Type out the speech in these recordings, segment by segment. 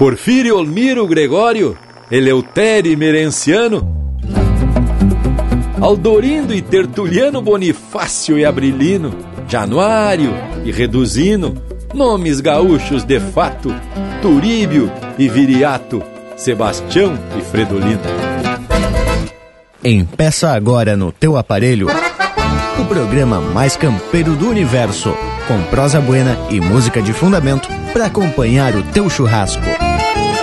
Porfírio Olmiro Gregório, Eleutério Merenciano, Aldorindo e Tertuliano Bonifácio e Abrilino, Januário e Reduzino, nomes gaúchos de fato, Turíbio e Viriato, Sebastião e Fredolino. Empeça agora no teu aparelho o programa mais campeiro do universo, com prosa buena e música de fundamento para acompanhar o teu churrasco.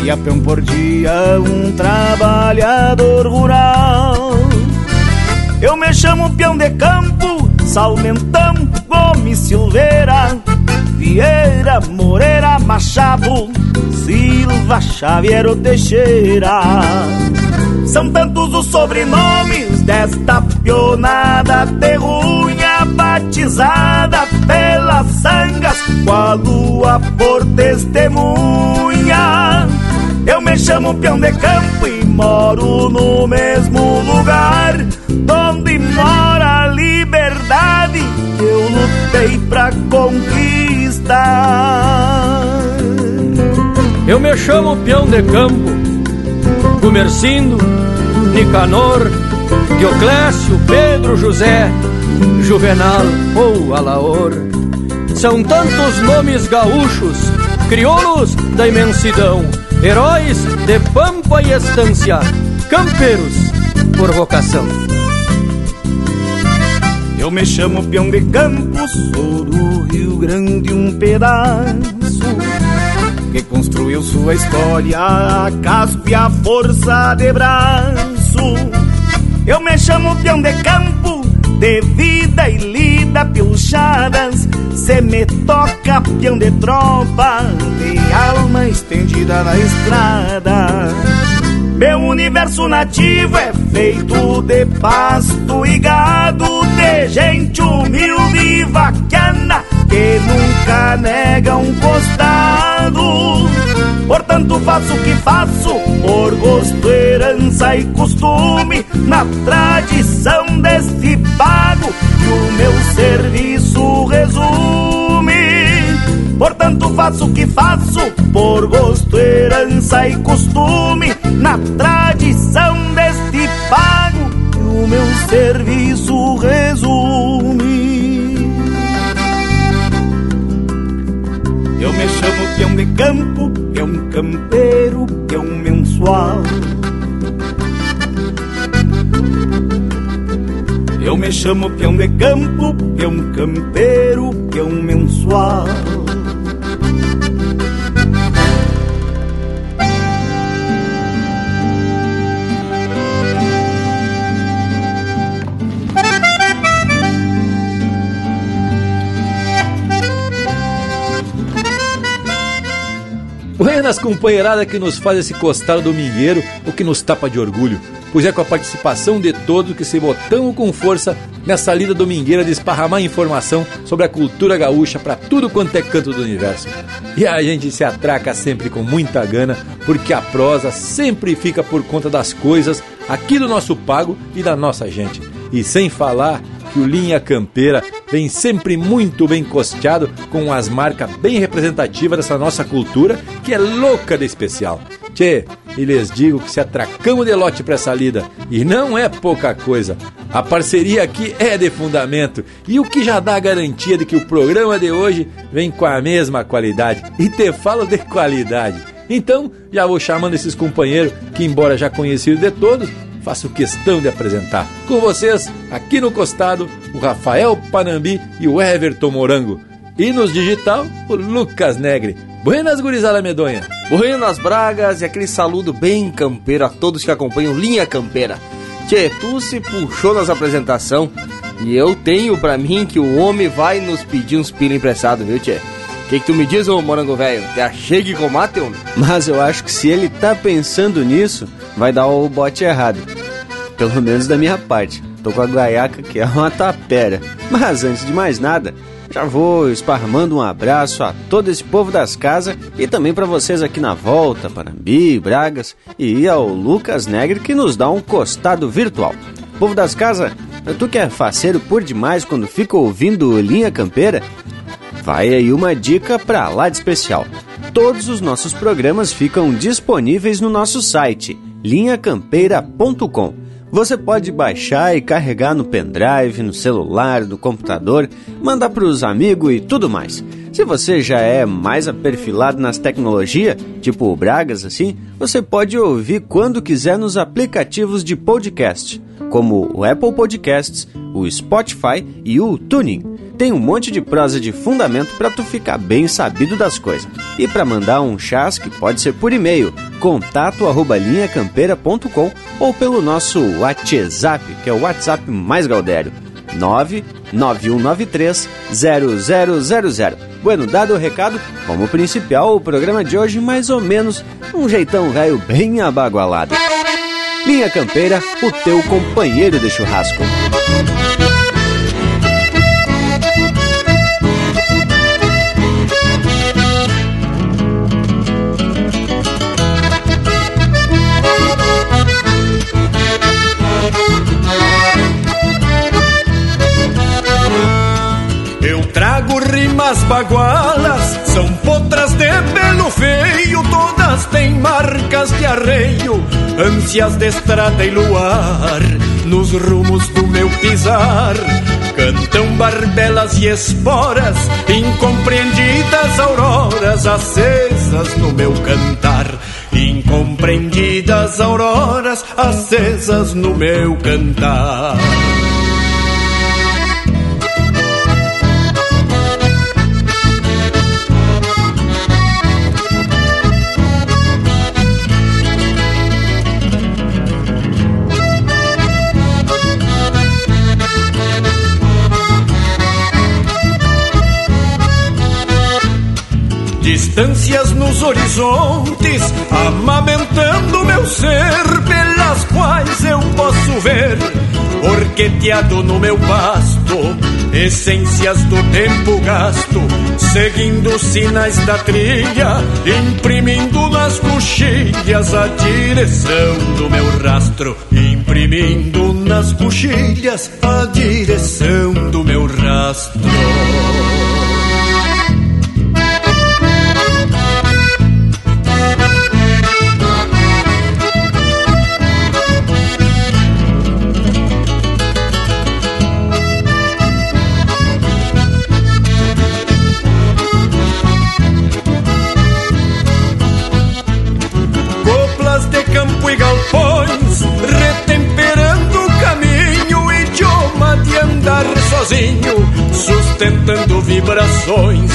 Meia peão por dia, um trabalhador rural. Eu me chamo peão de campo, Salmentão, Gomes Silveira, Vieira, Moreira, Machado, Silva, Xavier Teixeira. São tantos os sobrenomes desta pionada terrunha batizada pelas sangas, com a lua por testemunha. Eu me chamo peão de campo e moro no mesmo lugar onde mora a liberdade que eu lutei pra conquistar. Eu me chamo peão de campo, Gumercindo, Nicanor, Dioclésio, Pedro, José, Juvenal ou Alaor. São tantos nomes gaúchos, crioulos da imensidão, heróis de pampa e estância, campeiros por vocação. Eu me chamo peão de campos, sou do Rio Grande um pedaço que construiu sua história a casco e a força de braço. Eu me chamo peão de campo, de vida e lida pilchadas. Se me toca peão de tropa, de alma estendida na estrada. Meu universo nativo é feito de pasto e gado, de gente humilde e vaquiana que nunca nega um costado. Portanto, faço o que faço por gosto, herança e costume, na tradição deste pago que o meu serviço resume. Faço o que faço por gosto, herança e costume, na tradição deste pago que o meu serviço resume. Eu me chamo peão de campo, peão campeiro, peão mensual. Eu me chamo peão de campo, peão campeiro, peão mensual. Buenas companheirada que nos faz esse costal domingueiro, o que nos tapa de orgulho, pois é com a participação de todos que se botamos com força nessa lida domingueira de esparramar informação sobre a cultura gaúcha para tudo quanto é canto do universo. E a gente se atraca sempre com muita gana, porque a prosa sempre fica por conta das coisas aqui do nosso pago e da nossa gente. E sem falar que o Linha Campeira vem sempre muito bem costeado com as marcas bem representativas dessa nossa cultura que é louca de especial. Tchê, e lhes digo que se atracamos de lote pra essa lida, e não é pouca coisa. A parceria aqui é de fundamento, e o que já dá a garantia de que o programa de hoje vem com a mesma qualidade. E te falo de qualidade. Então, já vou chamando esses companheiros que, embora já conhecidos de todos, faço questão de apresentar. Com vocês, aqui no costado, o Rafael Panambi e o Everton Morango. E nos digital, o Lucas Negre. Buenas, gurizada medonha. Buenas Bragas e aquele saludo bem campeiro a todos que acompanham Linha Campeira. Tchê, tu se puxou nas apresentação e eu tenho pra mim que o homem vai nos pedir uns pila emprestado, viu, Tchê? O que, que tu me diz, ô morango velho? Te achei com mate, homem? Mas eu acho que se ele tá pensando nisso, vai dar o bote errado. Pelo menos da minha parte. Tô com a guaiaca que é uma tapera. Mas antes de mais nada, já vou esparramando um abraço a todo esse povo das casas e também para vocês aqui na volta, Parambi, Bragas e ao Lucas Negre que nos dá um costado virtual. Povo das casas, tu que é faceiro por demais quando fica ouvindo Linha Campeira? Vai aí uma dica pra lá de especial. Todos os nossos programas ficam disponíveis no nosso site linhacampeira.com. Você pode baixar e carregar no pendrive, no celular, no computador, mandar para os amigos e tudo mais. Se você já é mais aperfilado nas tecnologias, tipo o Bragas assim, você pode ouvir quando quiser nos aplicativos de podcast, como o Apple Podcasts, o Spotify e o Tuning tem um monte de prosa de fundamento para tu ficar bem sabido das coisas. E para mandar um chasque pode ser por e-mail, contato@linhacampeira.com ou pelo nosso WhatsApp, que é o WhatsApp mais gaudério. 99193 0000. Bueno, dado o recado, como principal, o programa de hoje mais ou menos um jeitão velho bem abagualado. Linha Campeira, o teu companheiro de churrasco. Rimas bagualas são potras de pelo feio, todas têm marcas de arreio, ânsias de estrada e luar, nos rumos do meu pisar. Cantam barbelas e esporas, incompreendidas auroras acesas no meu cantar. Incompreendidas auroras acesas no meu cantar. Distâncias nos horizontes, amamentando meu ser, pelas quais eu posso ver, orqueteado no meu pasto, essências do tempo gasto, seguindo sinais da trilha, imprimindo nas coxilhas a direção do meu rastro, imprimindo nas coxilhas a direção do meu rastro. Sustentando vibrações,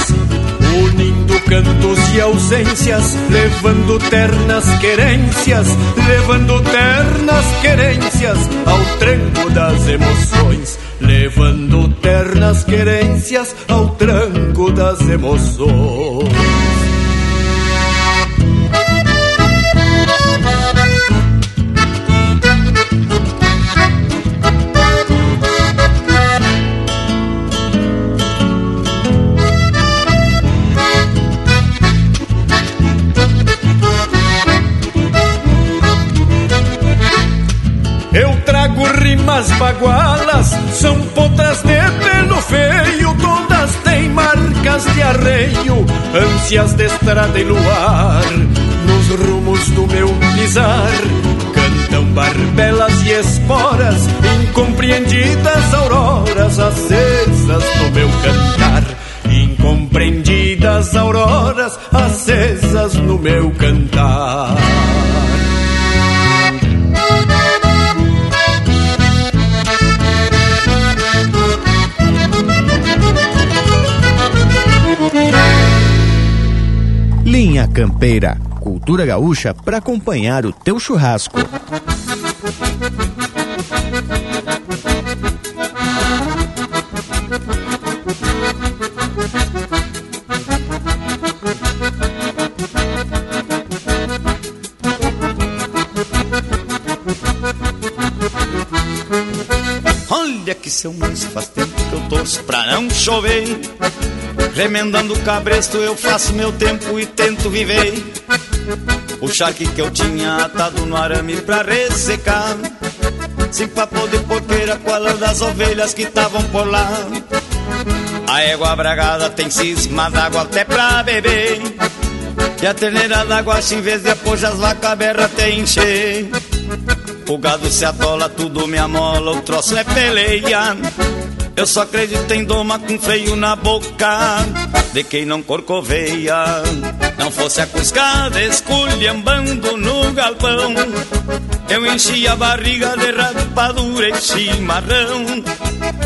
unindo cantos e ausências, levando ternas querências, levando ternas querências ao tranco das emoções, levando ternas querências ao tranco das emoções. Rimas bagualas são potras de pelo feio, todas têm marcas de arreio, ânsias de estrada e luar. Nos rumos do meu pisar, cantam barbelas e esporas, incompreendidas auroras acesas no meu cantar. Incompreendidas auroras acesas no meu cantar. Linha Campeira, cultura gaúcha para acompanhar o teu churrasco. Olha que seu moço faz tempo que eu torço pra não chover Remendando o cabresto eu faço meu tempo e tento viver. O charque que eu tinha atado no arame pra ressecar Sem papo de porqueira com a lã das ovelhas que estavam por lá. A égua bragada tem cisma d'água até pra beber. E a terneira d'água em vez de apojar as vacas berra tem encher. O gado se atola, tudo me amola, o troço é peleia eu só acredito em doma com freio na boca De quem não corcoveia. Não fosse a cuscada esculhambando no galpão Eu enchia a barriga de rapadura e chimarrão.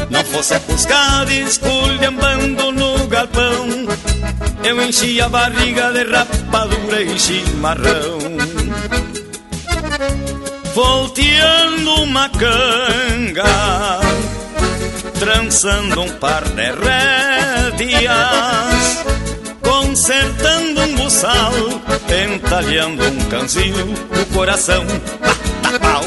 Não fosse a cuscada esculhambando no galpão Eu enchia a barriga de rapadura e chimarrão. Volteando uma canga trançando um par de rédeas, consertando um buçal, entalhando um canzil, o coração bata pau.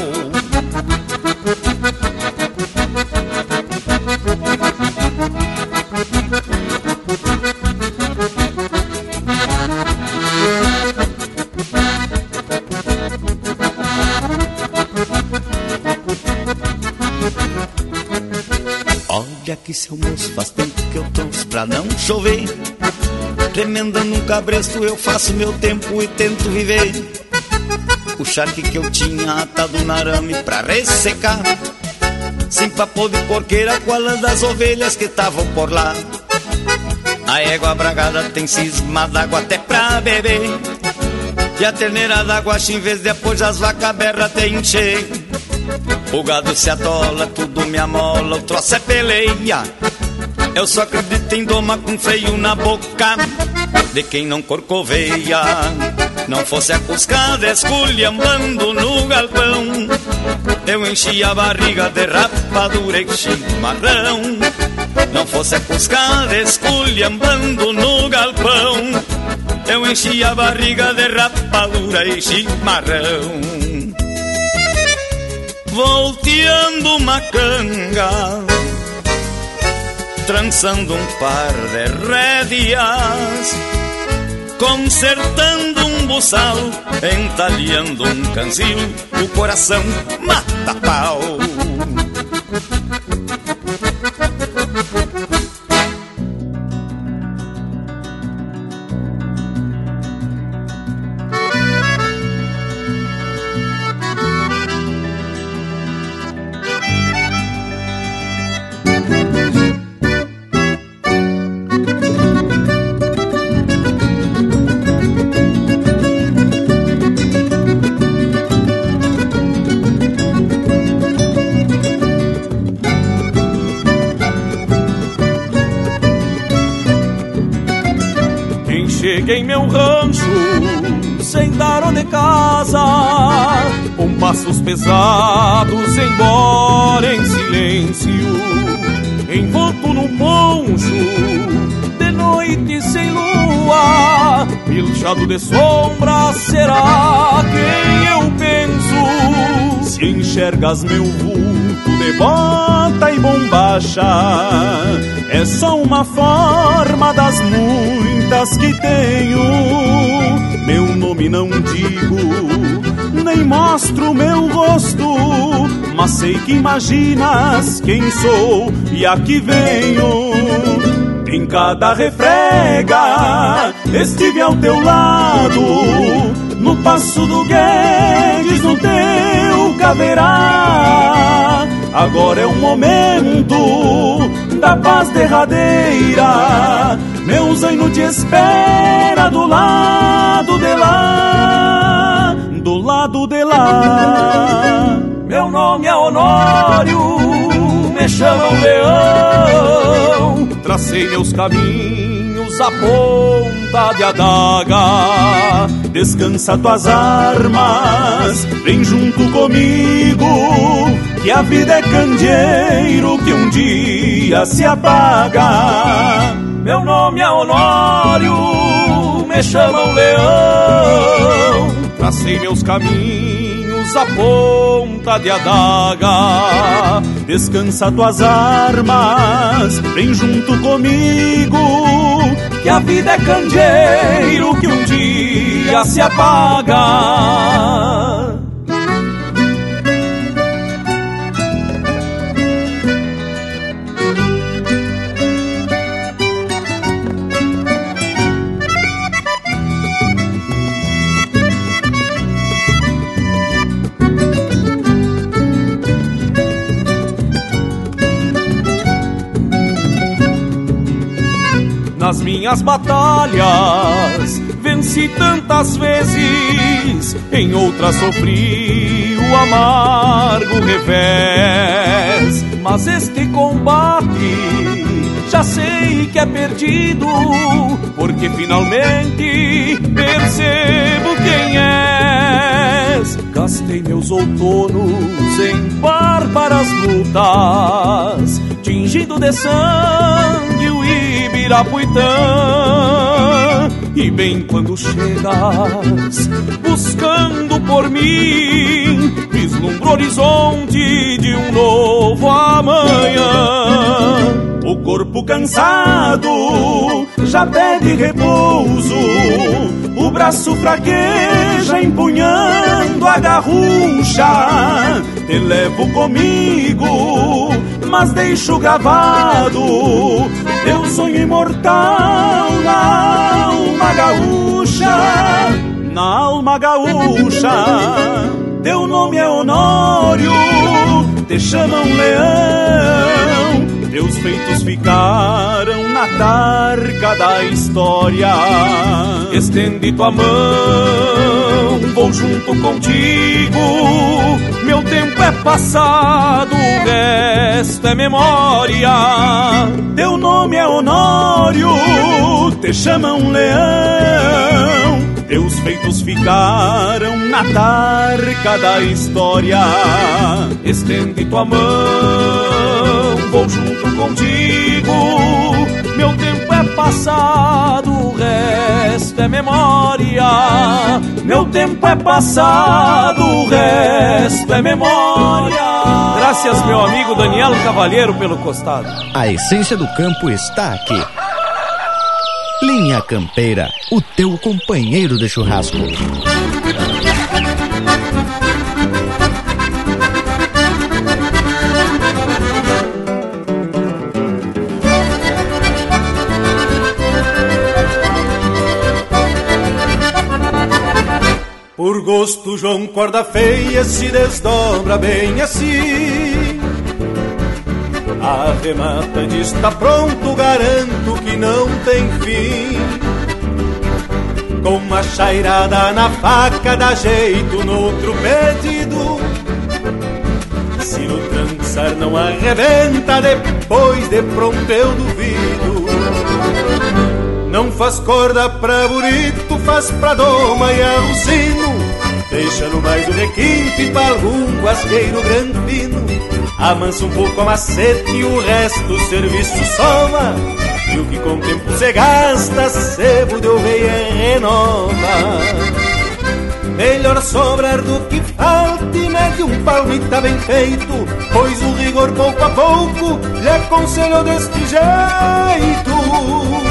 Seu moço faz tempo que eu trouxe pra não chover. Remendando um cabresto eu faço meu tempo e tento viver. O charque que eu tinha atado no arame pra ressecar. Sem papo de porqueira com a lã das ovelhas que estavam por lá? A égua bragada tem cisma d'água até pra beber. E a terneira d'água em vez de apoiar as vacas berra tem encher o gado se atola, tudo me amola, o troço é peleia. Eu só acredito em doma com freio na boca de quem não corcoveia. Não fosse a cuscada esculhambando no galpão, eu enchia a barriga de rapadura e chimarrão. Não fosse a cuscada esculhambando no galpão, eu enchia a barriga de rapadura e chimarrão volteando uma canga, trançando um par de rédeas, consertando um buçal, entalhando um canzil, o coração mata pau. Cheguei em meu rancho, sem dar de casa, com passos pesados, embora em silêncio, envolto num poncho, de noite sem lua, pilchado de sombra, será quem eu penso? Se enxergas meu vulto de bota e bombacha, é só uma forma das muitas que tenho. Meu nome não digo, nem mostro meu rosto, mas sei que imaginas quem sou e aqui venho. Em cada refrega estive ao teu lado, no passo do Guedes, no teu caverá. Agora é o momento da paz derradeira. Meu zaino te espera do lado de lá, do lado de lá. Meu nome é Honório, me chamam Leão. Tracei meus caminhos a ponta de adaga. Descansa tuas armas, vem junto comigo que a vida é candeeiro que um dia se apaga. Meu nome é Honório, me chamam Leão. Tracei meus caminhos a ponta de adaga. Descansa tuas armas, vem junto comigo. Que a vida é candeeiro que um dia se apaga. Nas minhas batalhas. Venci tantas vezes, em outras sofri o amargo revés. Mas este combate já sei que é perdido, porque finalmente percebo quem és. Gastei meus outonos em bárbaras lutas, tingindo de sangue o Ibirapuitã. E bem quando chegas, buscando por mim, vislumbro o horizonte de um novo amanhã. O corpo cansado já pede repouso, o braço fraqueja empunhando a garrucha. Te levo comigo, mas deixo gravado teu sonho imortal na alma gaúcha, na alma gaúcha. Teu nome é Honório, te chamam Leão. Teus feitos ficaram na tarca da história. Estende tua mão, vou junto contigo. Meu resto é memória. Teu nome é Honório, te chamam Leão. Teus feitos ficaram na tarca da história. Estende tua mão, vou junto contigo. Meu tempo é passado, o resto é memória. Meu tempo é passado, o resto é memória. Graças, meu amigo Daniel Cavalheiro, pelo costado. A essência do campo está aqui. Linha Campeira, o teu companheiro de churrasco. Por gosto, João Corda Feia se desdobra bem assim. Arremata de está pronto, garanto que não tem fim. Com uma chairada na faca, dá jeito no outro pedido. Se no trançar não arrebenta, depois de pronto eu duvido. Não faz corda pra burito, faz pra doma e alucino. Deixa no mais o requinte pra algum guasqueiro granfino. Amansa um pouco a macete e o resto o serviço soma. E o que com o tempo se gasta, sebo de oveia renova. Melhor sobrar do que falta e mete um palmita bem feito, pois o rigor pouco a pouco lhe aconselho deste jeito.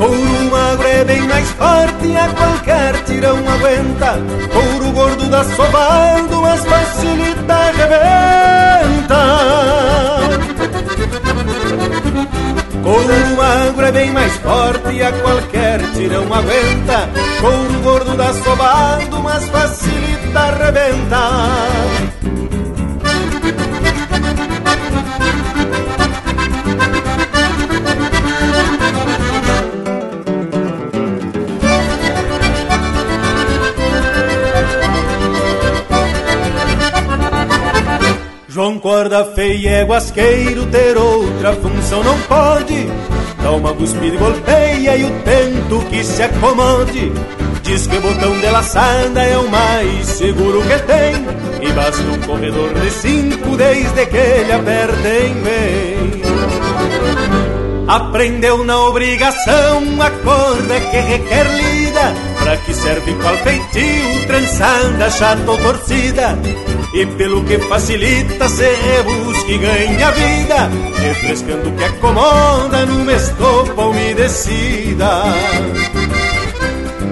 Couro magro é bem mais forte a qualquer tirão aguenta. Couro gordo da sovado, mas facilita arrebenta. Couro magro é bem mais forte a qualquer tirão aguenta. Couro gordo da sovado, mas facilita arrebenta. João Corda feia é guasqueiro, ter outra função não pode. Dá uma cuspida e golpeia e o tento que se acomode. Diz que o botão de laçada é o mais seguro que tem. E basta um corredor de cinco desde que ele aperta em bem. Aprendeu na obrigação a corda que requer Pra que serve qual feitio, trançada, chata ou torcida e pelo que facilita se rebusca e ganha vida, refrescando o que acomoda numa estopa umedecida.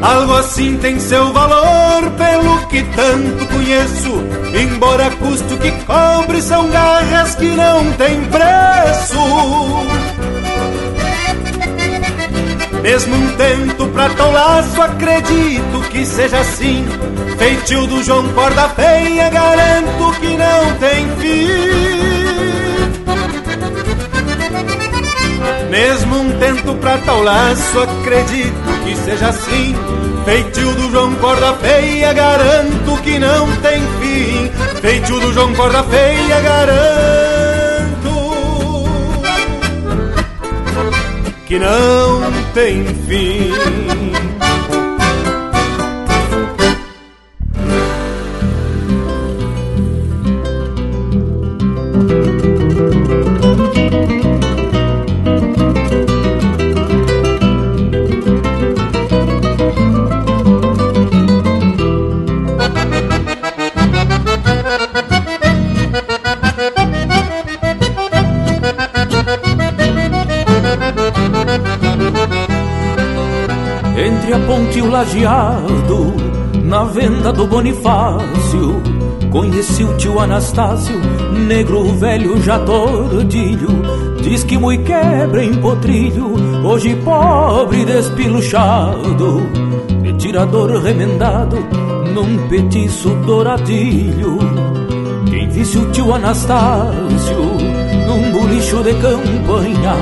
Algo assim tem seu valor, pelo que tanto conheço. Embora custo que cobre, são garras que não têm preço. Mesmo um tento pra tão laço, acredito que seja assim. Feitio do João Corda Feia, garanto que não tem fim. Mesmo um tento pra tal laço, acredito que seja assim. Feitio do João Corda Feia, garanto que não tem fim. Feitio do João Corda Feia, garanto que não tem fim. Lajeado na venda do Bonifácio. Conheci o tio Anastácio, negro velho já tordilho. Diz que mui quebra em potrilho, hoje pobre despiluchado. De tirador remendado num petiço douradilho. Quem visse o tio Anastácio num bolicho de campanha,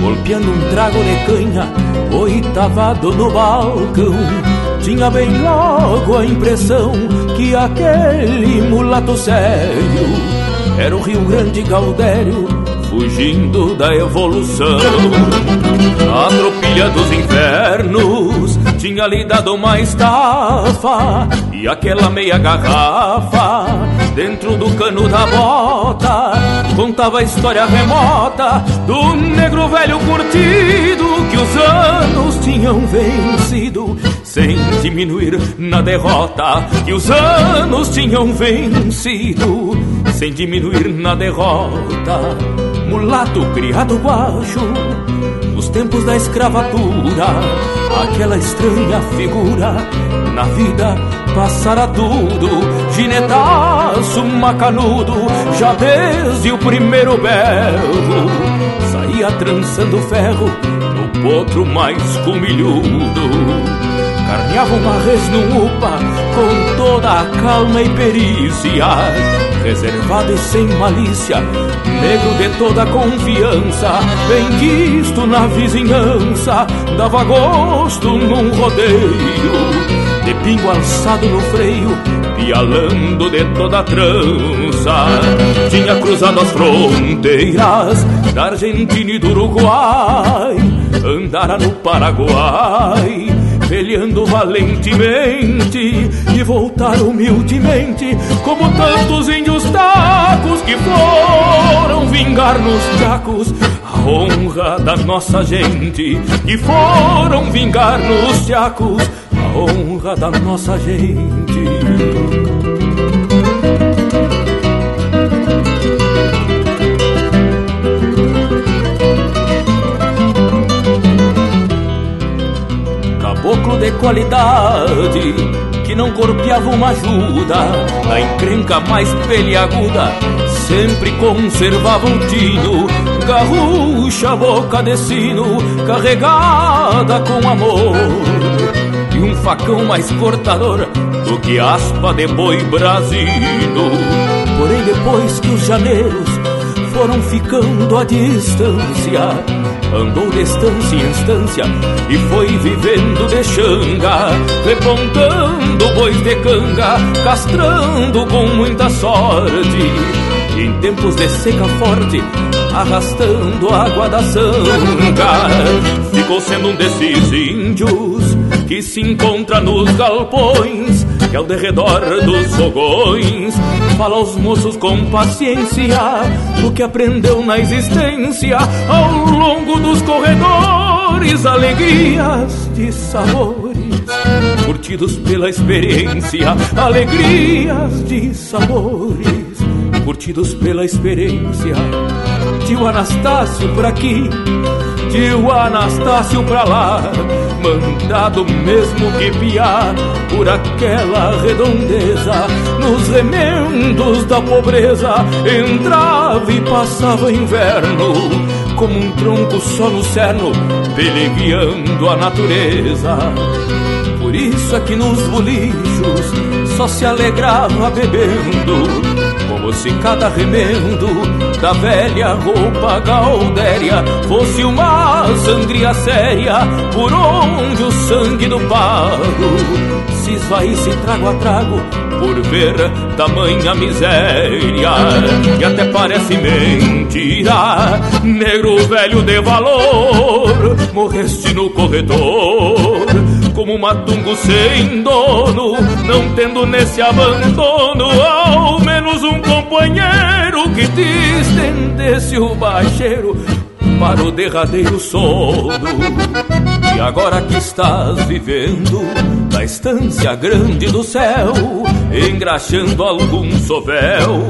golpeando um trago de canha oitavado no balcão. Tinha bem logo a impressão que aquele mulato sério era o Rio Grande Gaudério fugindo da evolução. A tropilha dos infernos tinha lhe dado uma estafa e aquela meia garrafa dentro do cano da bota contava a história remota do negro velho curtido que os anos tinham vencido sem diminuir na derrota que os anos tinham vencido sem diminuir na derrota. Mulato criado guacho nos tempos da escravatura aquela estranha figura na vida passara tudo, ginetaço macanudo, já desde o primeiro berro, saía trançando ferro no potro mais comilhudo. Carneava uma res num upa com toda a calma e perícia, reservado e sem malícia, negro de toda confiança, bem quisto na vizinhança, dava gosto num rodeio de pingo alçado no freio, pialando de toda trança. Tinha cruzado as fronteiras da Argentina e do Uruguai, andara no Paraguai, peleando valentemente e voltar humildemente, como tantos índios tacos que foram vingar nos tacos a honra da nossa gente, que foram vingar nos tacos honra da nossa gente. qualidade que não corpeava uma ajuda, na encrenca mais peliaguda, sempre conservava o tino, garrucha boca de sino, carregada com amor, e um facão mais cortador do que aspa de boi brasino. Porém, depois que os janeiros foram ficando à distância, andou de estância em estância e foi vivendo de xanga, repontando bois de canga, castrando com muita sorte. Em tempos de seca forte, arrastando água da sanga, ficou sendo um desses índios que se encontra nos galpões que ao derredor dos fogões fala aos moços com paciência o que aprendeu na existência ao longo dos corredores, alegrias de sabores curtidos pela experiência, alegrias de sabores curtidos pela experiência. Tio Anastácio por aqui, tio Anastácio pra lá mandado mesmo que piar por aquela redondeza, nos remendos da pobreza, entrava e passava inverno, como um tronco só no cerno, pelegueando a natureza. Por isso é que nos bolichos só se alegrava bebendo como se cada remendo da velha roupa gaudéria fosse uma sangria séria, por onde o sangue do pago se esvaísse trago a trago, por ver tamanha miséria. E até parece mentira, negro velho de valor, morreste no corredor como um matungo sem dono, não tendo nesse abandono ao menos um companheiro que te estendesse o baixeiro para o derradeiro sono. E agora que estás vivendo na estância grande do céu, engraxando algum sovel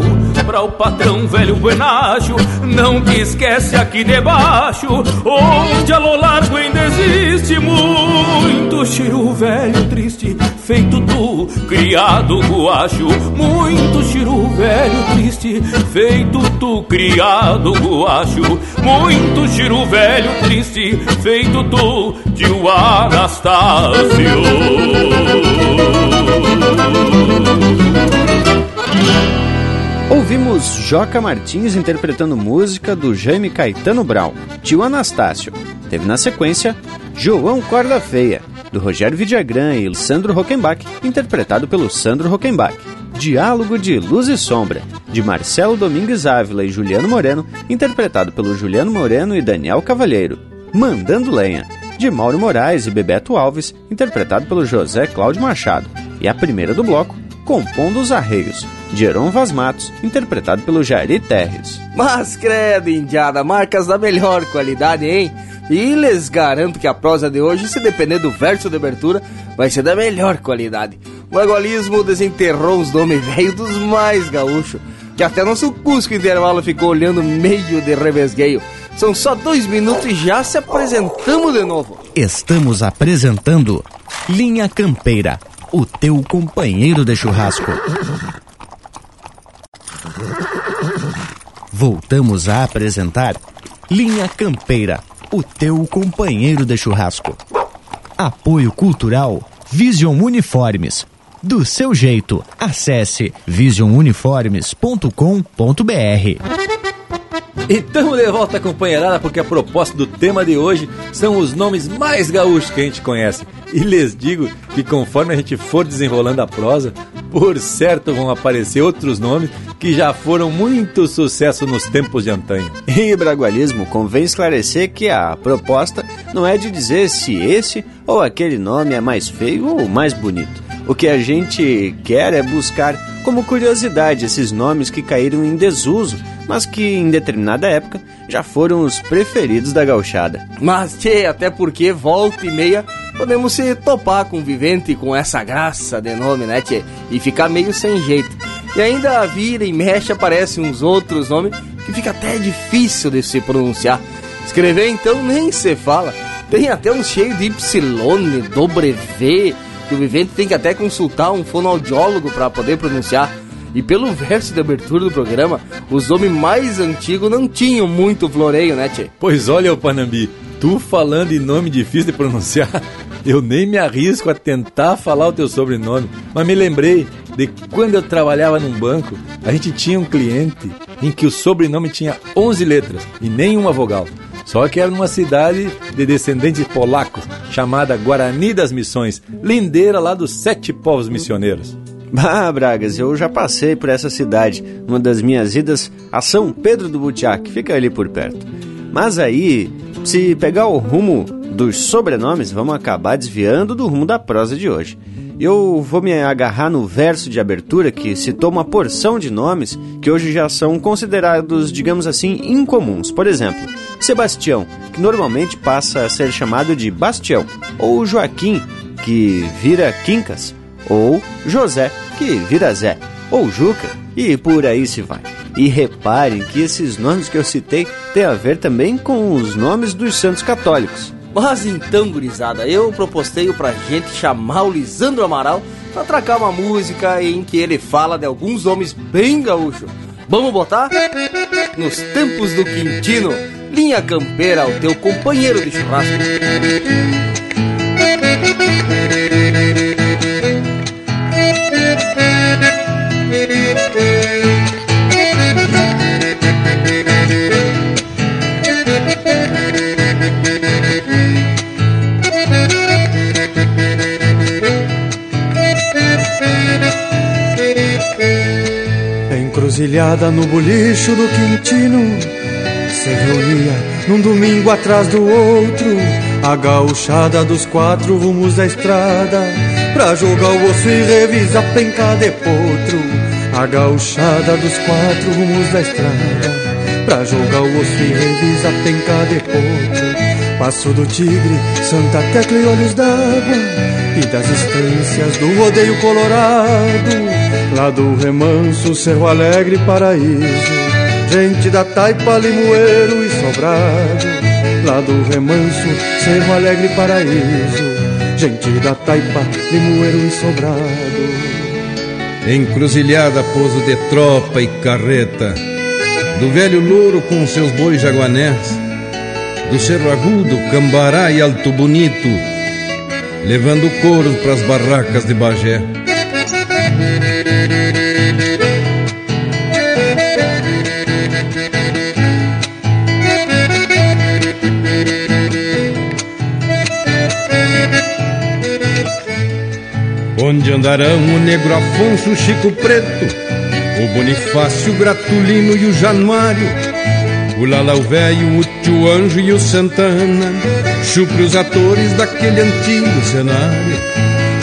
para o patrão velho buenacho, não te esquece aqui debaixo, onde a lo largo ainda existe muito chiru velho triste, feito tu, criado guacho, muito chiru velho triste, feito tu, criado guacho, muito chiru velho triste, feito tu, tio Anastácio. Ouvimos Joca Martins interpretando música do Jaime Caetano Brown, Tio Anastácio. Teve na sequência João Corda Feia, do Rogério Vidagrã e Sandro Rockenbach, interpretado pelo Sandro Rockenbach. Diálogo de Luz e Sombra, de Marcelo Domingues Ávila e Juliano Moreno, interpretado pelo Juliano Moreno e Daniel Cavalheiro. Mandando Lenha, de Mauro Moraes e Bebeto Alves, interpretado pelo José Cláudio Machado. E a primeira do bloco, Compondo os Arreios, de Heron Vaz Matos, interpretado pelo Jairi Terres. Mas credo, indiada, marcas da melhor qualidade, hein? E lhes garanto que a prosa de hoje, se depender do verso de abertura, vai ser da melhor qualidade. O egoísmo desenterrou os nomes velhos dos mais gaúchos, que até nosso Cusco Intervalo ficou olhando meio de revesgueio. São só dois minutos e já se apresentamos de novo. Estamos apresentando Linha Campeira, o teu companheiro de churrasco. Voltamos a apresentar Linha Campeira, o teu companheiro de churrasco. Apoio Cultural Vision Uniformes. Do seu jeito, acesse visionuniformes.com.br. E tamo de volta, companheirada, porque a proposta do tema de hoje são os nomes mais gaúchos que a gente conhece. E lhes digo que conforme a gente for desenrolando a prosa, por certo vão aparecer outros nomes que já foram muito sucesso nos tempos de antanho. Em bragualismo, convém esclarecer que a proposta não é de dizer se esse ou aquele nome é mais feio ou mais bonito. O que a gente quer é buscar como curiosidade esses nomes que caíram em desuso mas que em determinada época já foram os preferidos da gauchada. Mas, tchê, até porque volta e meia podemos se topar com vivente com essa graça de nome, né, tchê? E ficar meio sem jeito. E ainda vira e mexe aparecem uns outros nomes que fica até difícil de se pronunciar. Escrever então nem se fala. Tem até um cheio de Y, W, que o vivente tem que até consultar um fonoaudiólogo para poder pronunciar. E pelo verso de abertura do programa, os homens mais antigos não tinham muito floreio, né, Tchê? Pois olha, o Panambi, tu falando em nome difícil de pronunciar, eu nem me arrisco a tentar falar o teu sobrenome. Mas me lembrei de quando eu trabalhava num banco, a gente tinha um cliente em que o sobrenome tinha 11 letras e nenhuma vogal. Só que era numa cidade de descendentes polacos, chamada Guarani das Missões, lindeira lá dos sete povos missioneiros. Ah, Bragas, eu já passei por essa cidade, numa das minhas idas a São Pedro do Butiá, que fica ali por perto. Mas aí, se pegar o rumo dos sobrenomes, vamos acabar desviando do rumo da prosa de hoje. Eu vou me agarrar no verso de abertura que citou uma porção de nomes que hoje já são considerados, digamos assim, incomuns. Por exemplo, Sebastião, que normalmente passa a ser chamado de Bastião, ou Joaquim, que vira Quincas, ou José, que vira Zé, ou Juca, e por aí se vai. E reparem que esses nomes que eu citei têm a ver também com os nomes dos santos católicos. Mas então, gurizada, eu proposteio pra gente chamar o Lisandro Amaral pra tracar uma música em que ele fala de alguns homens bem gaúchos. Vamos botar? Nos tempos do Quintino, linha campeira, o teu companheiro de churrasco. Encruzilhada no bolicho do Quintino Se reunia num domingo atrás do outro A gauchada dos quatro rumos da estrada Pra jogar o osso e revisar penca de potro. A gauchada dos quatro rumos da estrada. Pra jogar o osso e revisar penca de potro. Passo do Tigre, Santa Tecla e Olhos d'Água. E das estâncias do rodeio colorado. Lá do remanso, Cerro Alegre, Paraíso. Gente da Taipa, Limoeiro e Sobrado. Lá do remanso, Cerro Alegre, Paraíso Gente da Taipa, Limoeiro e Sobrado. Encruzilhada, pouso de tropa e carreta. Do velho louro com seus bois jaguanés. Do Cerro Agudo, Cambará e Alto Bonito. Levando couro pras barracas de Bagé Onde andarão o negro Afonso, o Chico Preto, o Bonifácio, o Gratulino e o Januário, o Lalau Velho, o Tio Anjo e o Santana, chupre os atores daquele antigo cenário.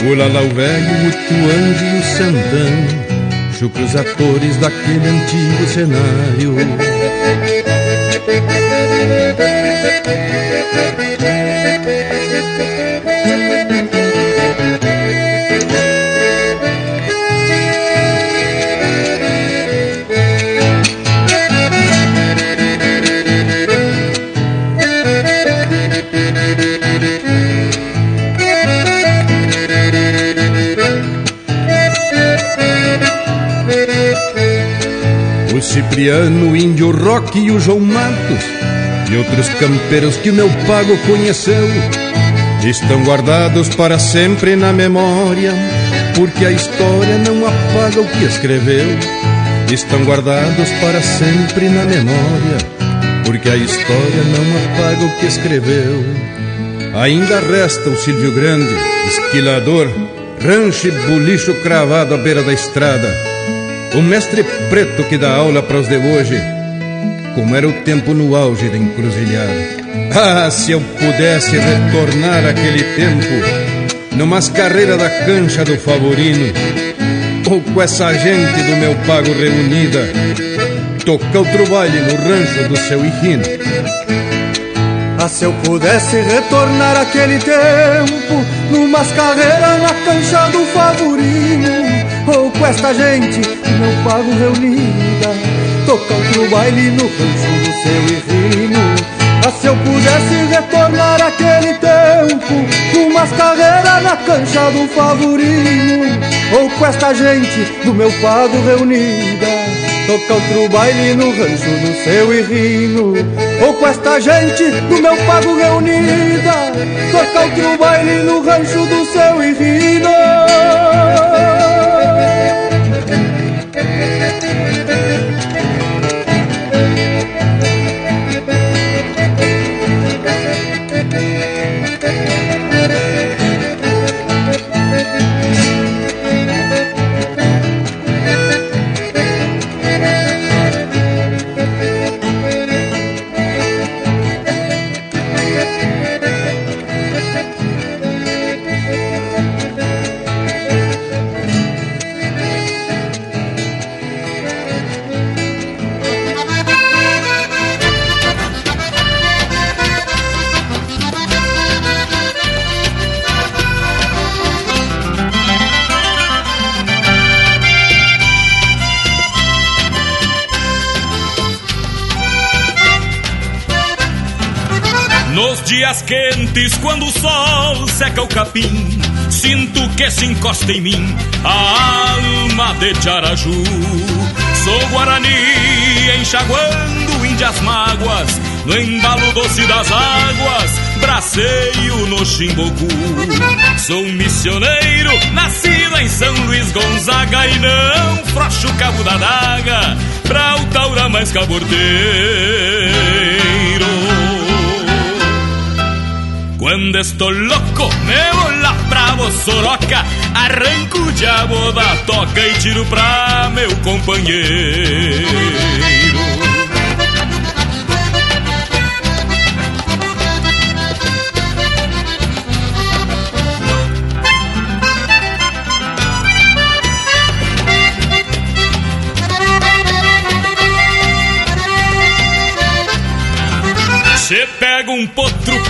O Lalau Velho, o Tio Anjo e o Santana, chupre os atores daquele antigo cenário. O Índio Rock e o João Matos e outros campeiros que meu pago conheceu estão guardados para sempre na memória, porque a história não apaga o que escreveu. Estão guardados para sempre na memória, porque a história não apaga o que escreveu. Ainda resta o Silvio Grande, esquilador, rancho e bulicho cravado à beira da estrada o mestre preto que dá aula para os de hoje, como era o tempo no auge da encruzilhada. Ah, se eu pudesse retornar aquele tempo, numas carreiras da cancha do Favorino, ou com essa gente do meu pago reunida, tocar outro baile no rancho do seu Hino. Ah, se eu pudesse retornar aquele tempo, numas carreiras na cancha do Favorino, com esta gente não pago reunida Tocar outro baile no rancho do seu irrino Ah, se eu pudesse retornar aquele tempo cancha do favorino Ou com esta gente do meu pago reunida Toca outro baile no rancho do seu irrino Ou com esta gente do meu pago reunida Toca outro baile no rancho do seu irrino dias quentes, quando o sol seca o capim, sinto que se encosta em mim a alma de Tiaraju. Sou Guarani enxaguando índias mágoas, no embalo doce das águas, braceio no Chimbocu. Sou um missioneiro, nascido em São Luís Gonzaga e não frocho o cabo da daga pra o taura mais caborteiro. Cuando estoy loco, me vola bravo soroca Arranco o diabo da toca e tiro pra meu companheiro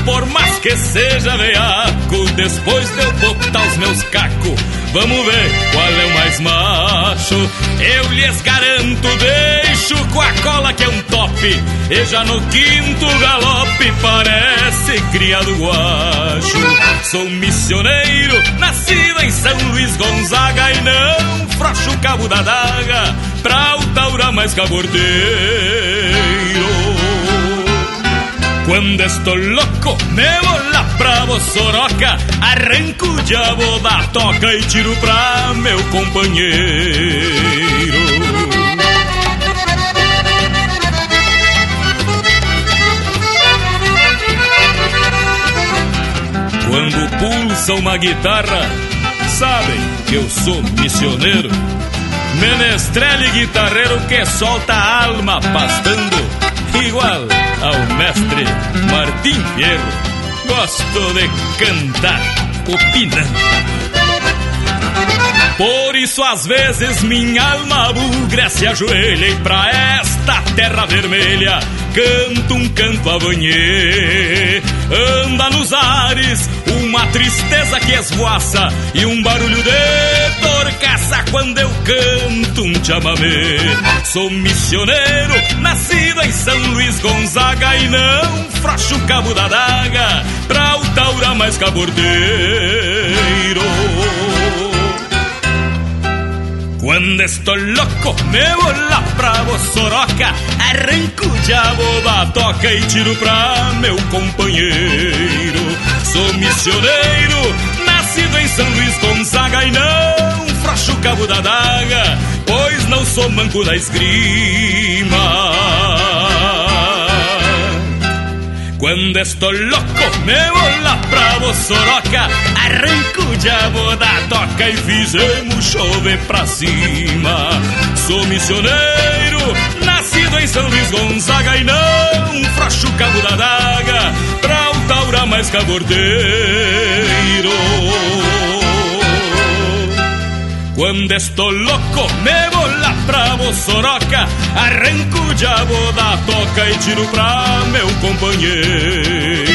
por mais que seja veaco Depois de eu botar os meus cacos Vamos ver qual é o mais macho. Eu lhes garanto, deixo com a cola que é um top E já no quinto galope parece criado guacho. Sou missioneiro, nascido em São Luís Gonzaga E não frocho o cabo da daga Pra o taura mais cabordeiro Quando estou louco, me vou lá pra Bossoroca Arranco o diabo da toca e tiro pra meu companheiro Quando pulsa uma guitarra, sabem que eu sou missioneiro Menestrele guitarreiro que solta a alma pastando igual ao mestre Martim Fierro. Gosto de cantar opinando. Por isso às vezes minha alma bugra se ajoelha e pra esta terra vermelha canto um canto avanhê. Anda nos ares uma tristeza que esvoaça e um barulho de torcaça quando eu canto um chamamé. Sou missioneiro, nascido em São Luís Gonzaga e não frocho cabo da daga pra o taura mais cabordeiro. Quando estou louco, me vou lá pra Bossoroca Arranco o diabo da toca e tiro pra meu companheiro Sou missioneiro, nascido em São Luís Gonzaga E não frocho o cabo da daga, pois não sou manco da esgrima quando estou louco, me vou lá pra Bossoroca Arranco o diabo da toca e fizemos chover pra cima. Sou missioneiro, nascido em São Luís Gonzaga E não frocho o cabo da daga pra o taura mais cabordeiro. Quando estou louco, me vou lá pra Bossoroca Arranco o diabo da toca e tiro pra meu companheiro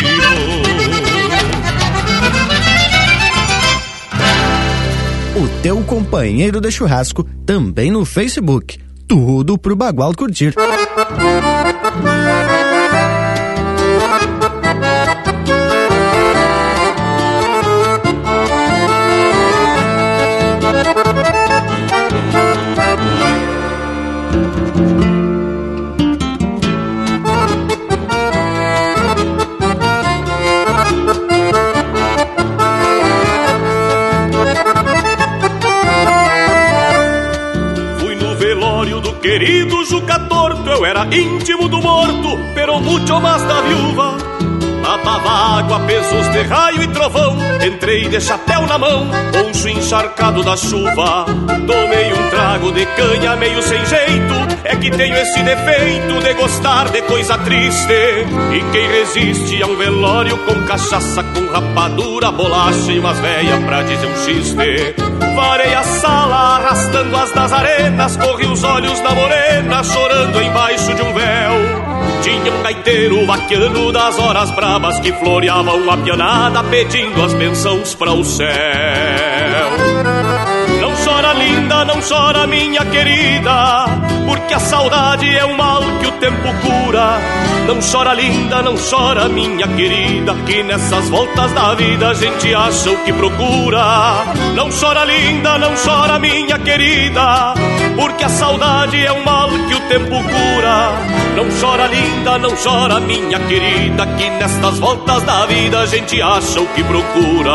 O teu companheiro de churrasco também no Facebook. Tudo pro Bagual curtir. Querido Juca Torto, eu era íntimo do morto, pero mucho más da viúva. Lavava água, pesos de raio e trovão Entrei de chapéu na mão, poncho encharcado da chuva. Tomei um trago de canha meio sem jeito É que tenho esse defeito de gostar de coisa triste. E quem resiste a um velório com cachaça Com rapadura, bolacha e umas velhas pra dizer um xiste Varei a sala arrastando as das arenas Corri os olhos da morena chorando embaixo de um véu tinha um gaiteiro vaqueano das horas bravas que floreava uma pianada pedindo as bênçãos para o céu. Não chora linda, não chora minha querida, porque a saudade é um mal que o tempo cura. Não chora linda, não chora minha querida, que nessas voltas da vida a gente acha o que procura. Não chora linda, não chora minha querida, porque a saudade é um mal que o tempo cura. Não chora linda, não chora minha querida, que nestas voltas da vida a gente acha o que procura.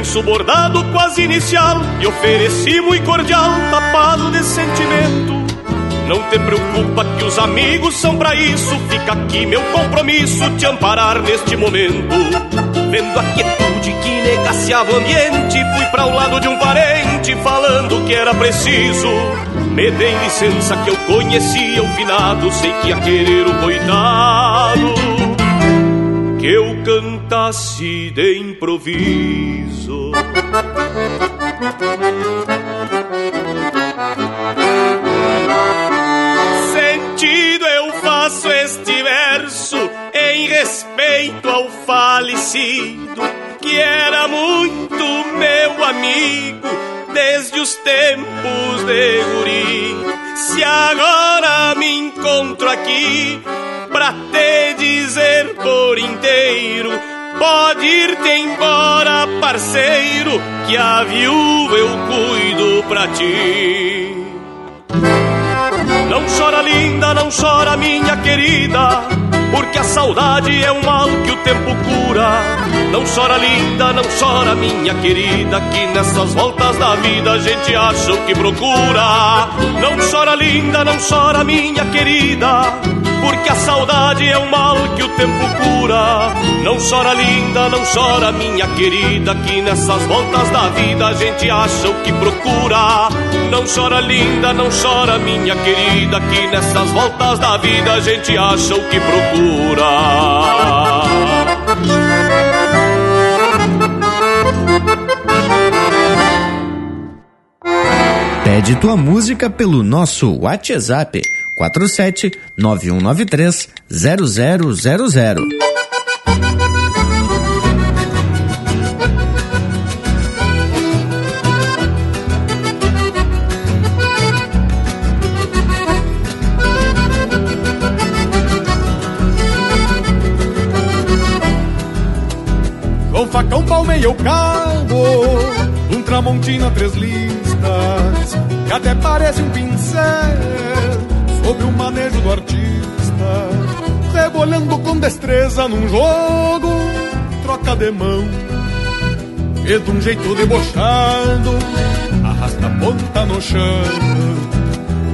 Lenço bordado quase inicial E ofereci muito cordial, tapado de sentimento. Não te preocupa que os amigos são para isso Fica aqui meu compromisso te amparar neste momento. Vendo a quietude que negaciava o ambiente Fui para o lado de um parente falando que era preciso. Me dê licença que eu conhecia o finado Sei que ia querer o coitado. Que eu cantasse de improviso. Sentido eu faço este verso em respeito ao falecido, que era muito meu amigo desde os tempos de guri. Se agora me encontro aqui pra te dizer por inteiro. Pode ir-te embora, parceiro, que a viúva eu cuido pra ti. Não chora, linda, não chora, minha querida, porque a saudade é um mal que o tempo cura. Não chora, linda, não chora, minha querida, que nessas voltas da vida a gente acha o que procura. Não chora, linda, não chora, minha querida porque a saudade é um mal que o tempo cura. Não chora linda, não chora minha querida, que nessas voltas da vida a gente acha o que procura. Não chora linda, não chora minha querida, que nessas voltas da vida a gente acha o que procura. Pede tua música pelo nosso WhatsApp 47 9193 0000. Com facão palmei o cabo, um tramontina três listas, que até parece um pincel sobre o manejo do artista, rebolhando com destreza num jogo, troca de mão. E de um jeito debochado, arrasta a ponta no chão.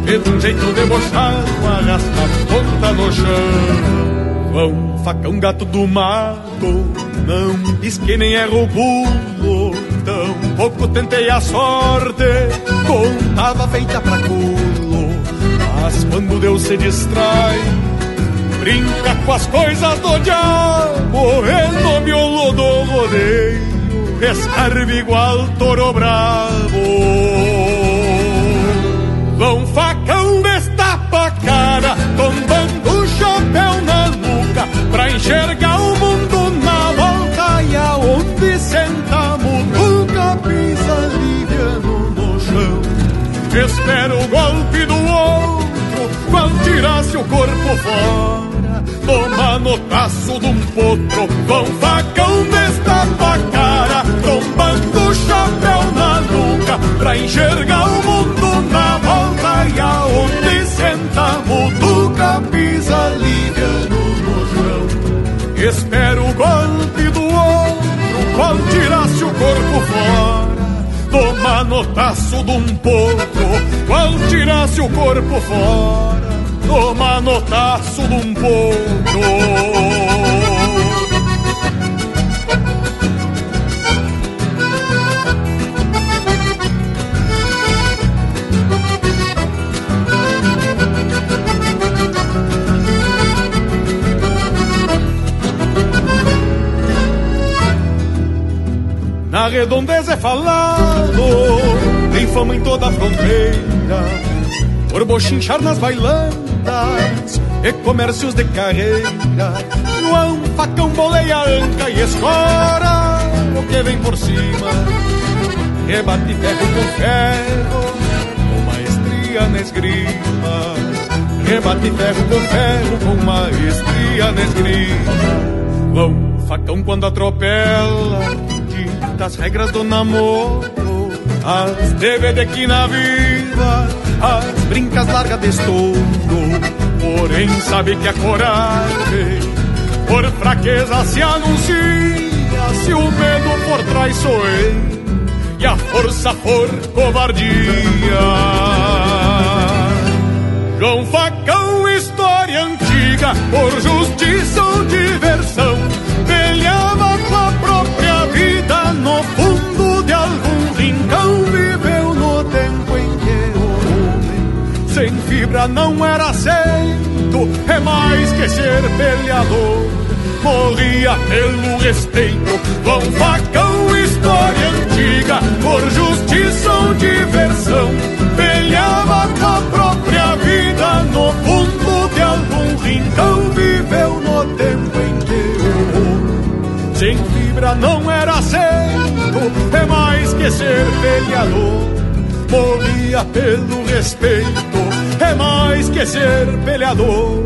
E de um jeito debochado, arrasta a ponta no chão. Vão, facão gato do mato, não pisque nem erro o pulo. Tão pouco tentei a sorte, contava feita pra culo. Mas quando Deus se distrai, brinca com as coisas do diabo, miolo do rodeio, escarve igual toro bravo. Vão facão destapa cara, tombando o chapéu na nuca, pra enxergar o mundo na volta e aonde sentamos, nunca pisa liviano no chão. Espero o golpe do ouro tirasse o corpo fora Do manotaço de um potro Com facão destapa cara Tombando o chapéu na nuca Pra enxergar o mundo na volta E aonde senta mutuca Pisa liviano no chão Espero o golpe do outro Qual tirasse o corpo fora do manotaço de um potro, qual tirasse o corpo fora, do manotaço de um potro. Na redondeza é falado, tem fama em toda a fronteira, por bochinchar nas e comércios de carreira. João facão boleia anca e escora o que vem por cima, rebate ferro com ferro, com maestria na esgrima. Rebate ferro com ferro, com maestria na esgrima. João facão quando atropela das regras do namoro, as DVD que na vida, as brincas largas de. Porém, sabe que a coragem, por fraqueza se anuncia, se o medo for traiçoeiro e a força for covardia. João Facão, história antiga, por justiça ou diversão, peleava com a própria vida no fundo fibra não era aceito, é mais que ser peleador. Morria pelo respeito, João Facão, história antiga, por justiça ou diversão, peleava com a própria vida no fundo de algum rincão. Viveu no tempo em que sem fibra não era aceito, é mais que ser peleador. Morria pelo respeito, é mais que ser peleador.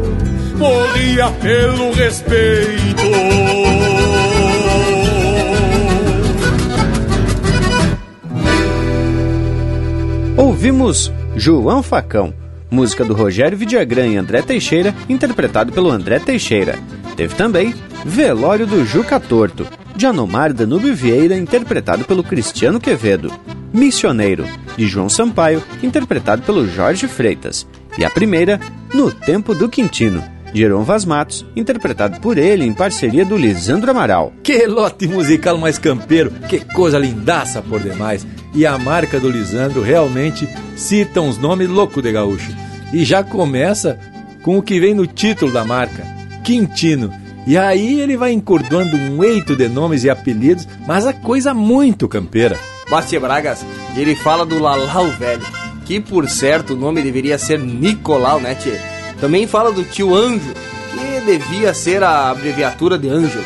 Morria pelo respeito. Ouvimos João Facão, música do Rogério Vidagrã e André Teixeira, interpretado pelo André Teixeira. Teve também Velório do Juca Torto, de Anomar Danube Vieira, interpretado pelo Cristiano Quevedo. Missioneiro, de João Sampaio, interpretado pelo Jorge Freitas. E a primeira, No Tempo do Quintino, de Heron Vaz Matos, interpretado por ele em parceria do Lisandro Amaral. Que lote musical mais campeiro, que coisa lindaça por demais. E a marca do Lisandro realmente cita uns nomes loucos de gaúcho. E já começa com o que vem no título da marca, Quintino. E aí ele vai encurdoando um eito de nomes e apelidos, mas a coisa muito campeira. Bastia Bragas, ele fala do Lalau Velho, que por certo o nome deveria ser Nicolau, né, tchê? Também fala do tio Anjo, que devia ser a abreviatura de Ângelo.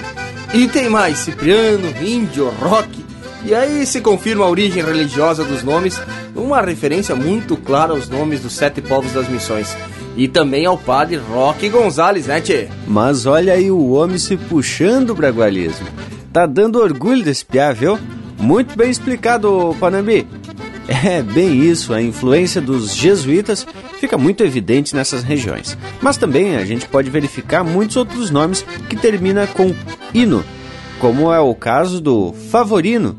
E tem mais Cipriano, Índio, Rock. E aí se confirma a origem religiosa dos nomes, uma referência muito clara aos nomes dos sete povos das missões. E também ao padre Roque Gonzalez, né, tchê? Mas olha aí o homem se puxando o bragualismo. Tá dando orgulho desse piá, viu? Muito bem explicado, Panambi. É bem isso, a influência dos jesuítas fica muito evidente nessas regiões. Mas também a gente pode verificar muitos outros nomes que termina com ino, como é o caso do favorino,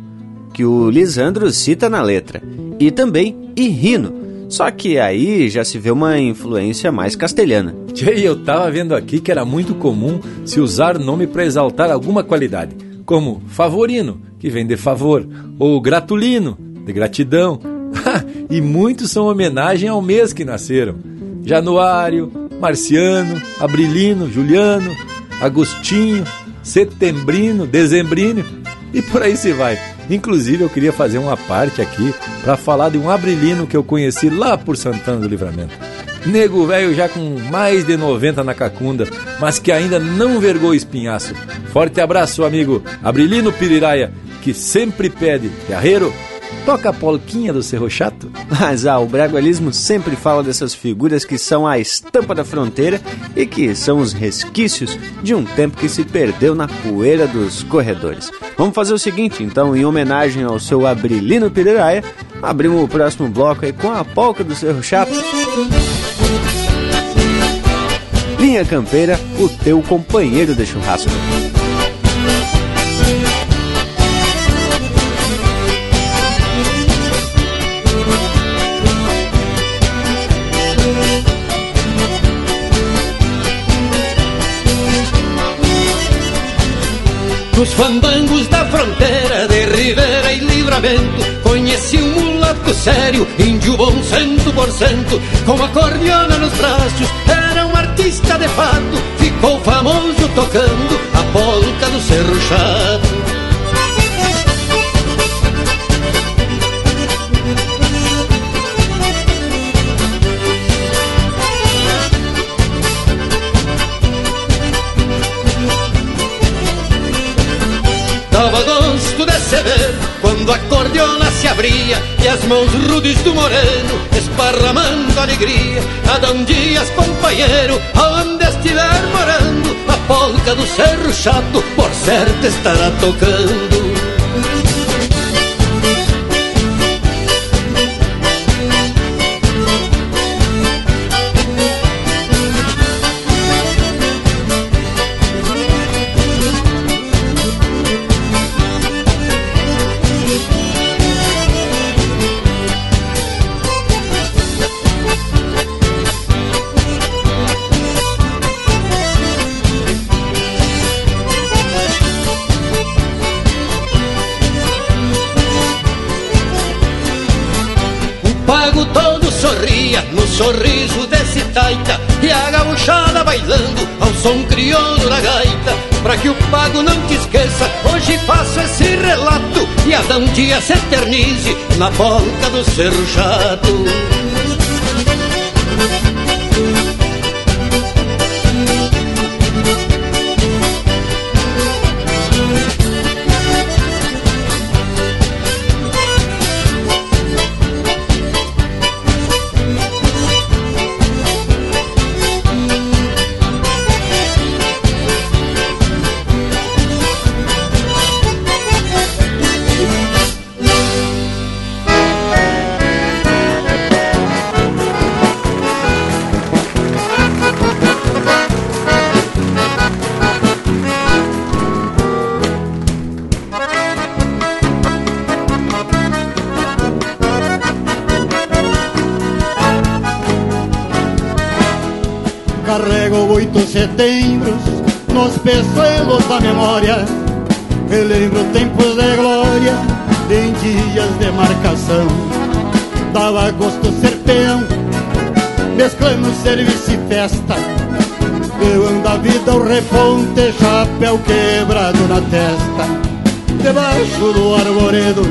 que o Lisandro cita na letra, e também irrino, só que aí já se vê uma influência mais castelhana. E eu tava vendo aqui que era muito comum se usar nome para exaltar alguma qualidade, como favorino, que vem de favor, ou gratulino, de gratidão. e muitos são homenagem ao mês que nasceram. Januário, Marciano, Abrilino, Juliano, Agostinho, Setembrino, Dezembrino e por aí se vai. Inclusive eu queria fazer uma parte aqui para falar de um abrilino que eu conheci lá por Santana do Livramento. Nego velho já com mais de 90 na cacunda, mas que ainda não vergou espinhaço. Forte abraço, amigo Abrilino Piriraia, que sempre pede, guerreiro, toca a polquinha do Cerro Chato? Mas ah, o bragualismo sempre fala dessas figuras que são a estampa da fronteira e que são os resquícios de um tempo que se perdeu na poeira dos corredores. Vamos fazer o seguinte, então, em homenagem ao seu Abrilino Piriraia, abrimos o próximo bloco aí com a polca do Cerro Chato. Linha Campeira, o teu companheiro de churrasco. Nos fandangos da fronteira de Rivera e Livramento Conheci um mulato sério, índio bom cento por cento Com a cordiona nos braços, era um artista de fato Ficou famoso tocando a polca do Cerro Chato abria e as mãos rudes do moreno esparramando alegria. Adão Dias, companheiro, aonde estiver morando, a polca do Cerro Chato por certo estará tocando. Sorriso desse taita E a gauchada bailando ao som crioulo da gaita. Pra que o pago não te esqueça, hoje faço esse relato E a um dia se eternize na polca do Cerro Chato setembros nos peçoelos da memória. Relembro tempos de glória em dias de marcação. Dava gosto ser peão, mesclando serviço e festa. Levando a vida ao reponte, chapéu quebrado na testa. Debaixo do arvoredo,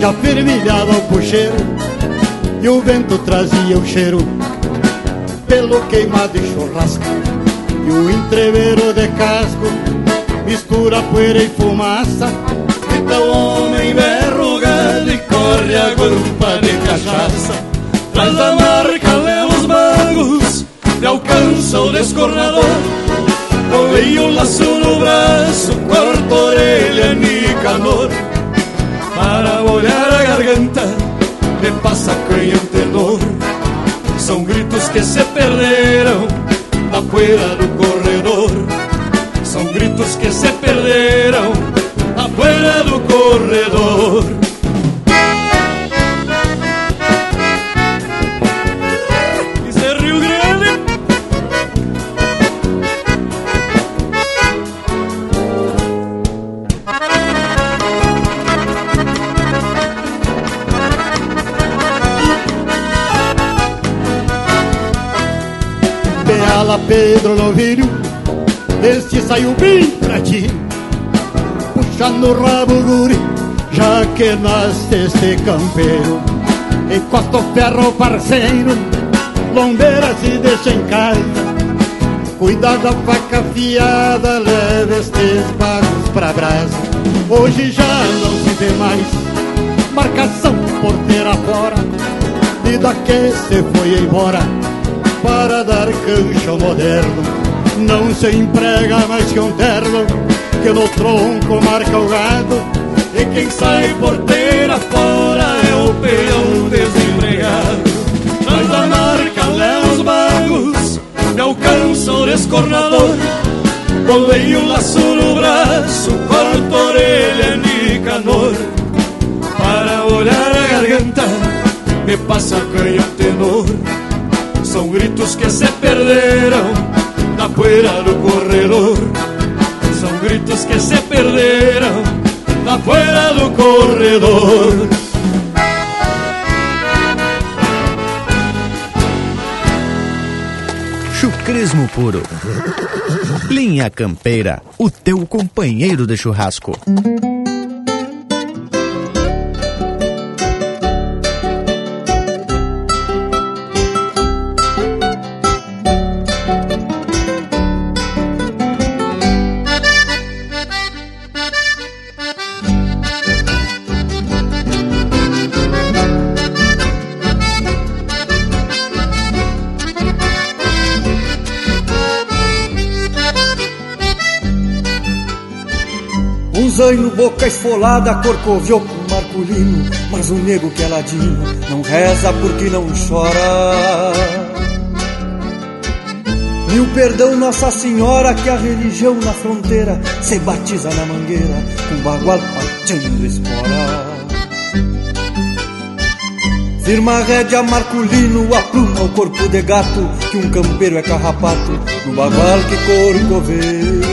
já firmilhava o puxeiro E o vento trazia o cheiro pelo queimado e churrasco E o entreveiro de casco mistura poeira e fumaça Então o homem verrugado e corre a grupa de cachaça Traz da marca leva os magos e alcança o descornador Colei o laço no braço, corta a orelha Nicanor Para molhar a garganta me passa canha um tenor são gritos que se perderam na poeira do corredor. São gritos que se perderam na poeira do corredor. Pedro Novilho, este saiu bem pra ti. Puxa no rabo guri, já que nasce este campeiro. Encosta o ferro parceiro, lombeira se deixa em casa. Cuida da faca afiada, leva estes bagos pra brasa. Hoje já não se vê mais marcação porteira fora, vida que se foi embora para dar cancha ao moderno. Não se emprega mais que um terno que no tronco marca o gado. E quem sai porteira fora é o peão desempregado. Mas a marca leva os bagos, me alcança o descornador. Bolei o laço no braço, corto a orelha Nicanor Para olhar a garganta, me passa canha tenor São gritos que se perderam na poeira do corredor São gritos que se perderam na poeira do corredor Chucrismo puro. Linha Campeira, o teu companheiro de churrasco. Boca esfolada, corcoviou com marculino Mas o nego que é ladinho não reza porque não chora. Mil perdão Nossa Senhora que a religião na fronteira Se batiza na mangueira com bagual pateando espora. Firma a rédea Marculino, apruma o corpo de gato Que um campeiro é carrapato no bagual que corcoveia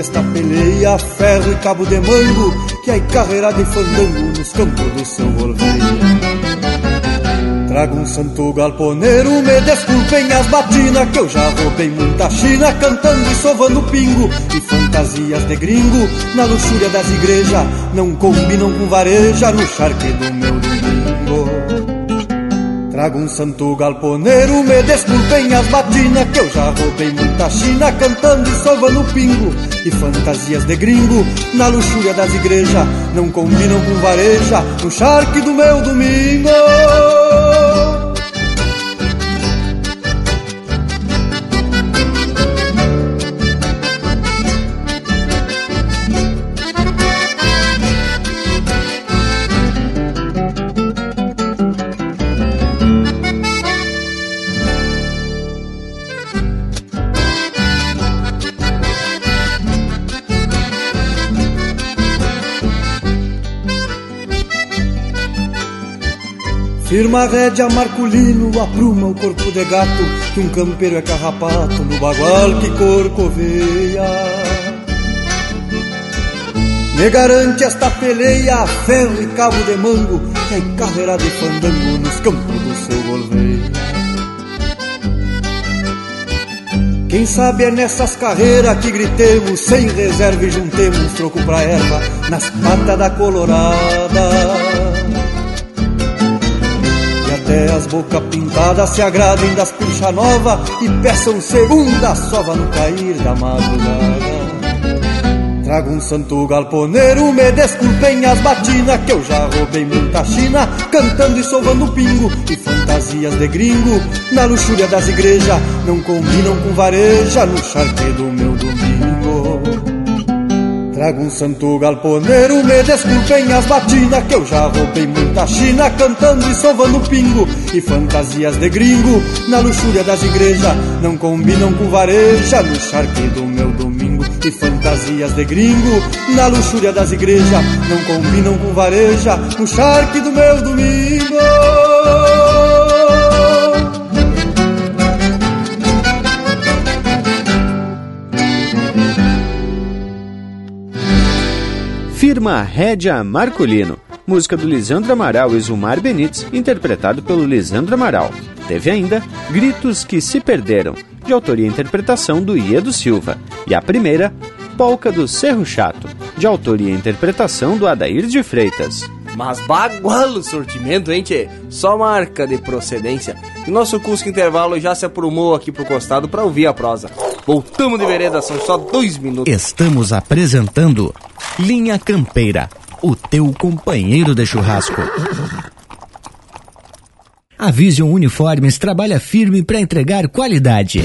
esta peleia, ferro e cabo de mango, que aí carreira de fandango nos campos do seu volveia. Trago um santo galponeiro, me desculpem as batinas, que eu já roubei muita china, cantando e sovando pingo, e fantasias de gringo, na luxúria das igrejas, não combinam com vareja, no charque do meu domingo. Trago um santo galponeiro, me desculpem as batinas Que eu já roubei muita china cantando e sovando pingo. E fantasias de gringo na luxúria das igrejas Não combinam com vareja no charque do meu domingo Firma a rédea Marculino, apruma o corpo de gato Que um campeiro é carrapato no bagual que corcoveia. Me garante esta peleia, ferro e cabo de mango Que é carreira de fandango nos campos do seu golveia Quem sabe é nessas carreiras que gritemos Sem reserva e juntemos troco pra erva Nas patas da colorada bocas pintadas se agradem das pincha nova e peçam segunda sova no cair da madrugada. Trago um santo galponeiro, me desculpem as batinas que eu já roubei muita china, cantando e sovando pingo e fantasias de gringo. Na luxúria das igrejas, não combinam com vareja no charque do meu domingo. Trago um santo galponeiro, me desculpem as batinas Que eu já roubei muita china Cantando e sovando pingo E fantasias de gringo Na luxúria das igrejas Não combinam com vareja No charque do meu domingo E fantasias de gringo Na luxúria das igrejas Não combinam com vareja No charque do meu domingo Firma Rédia Marcolino, música do Lisandro Amaral e Zumar Benites, interpretado pelo Lisandro Amaral. Teve ainda Gritos que se Perderam, de autoria e interpretação do Iedo Silva. E a primeira, Polca do Cerro Chato, de autoria e interpretação do Adair de Freitas. Mas bagualo o sortimento, hein, tchê? Só marca de procedência. E nosso Cusco Intervalo já se aprumou aqui pro costado para ouvir a prosa. Voltamos de vereda, são só dois minutos. Estamos apresentando Linha Campeira, o teu companheiro de churrasco. A Vision Uniformes trabalha firme para entregar qualidade.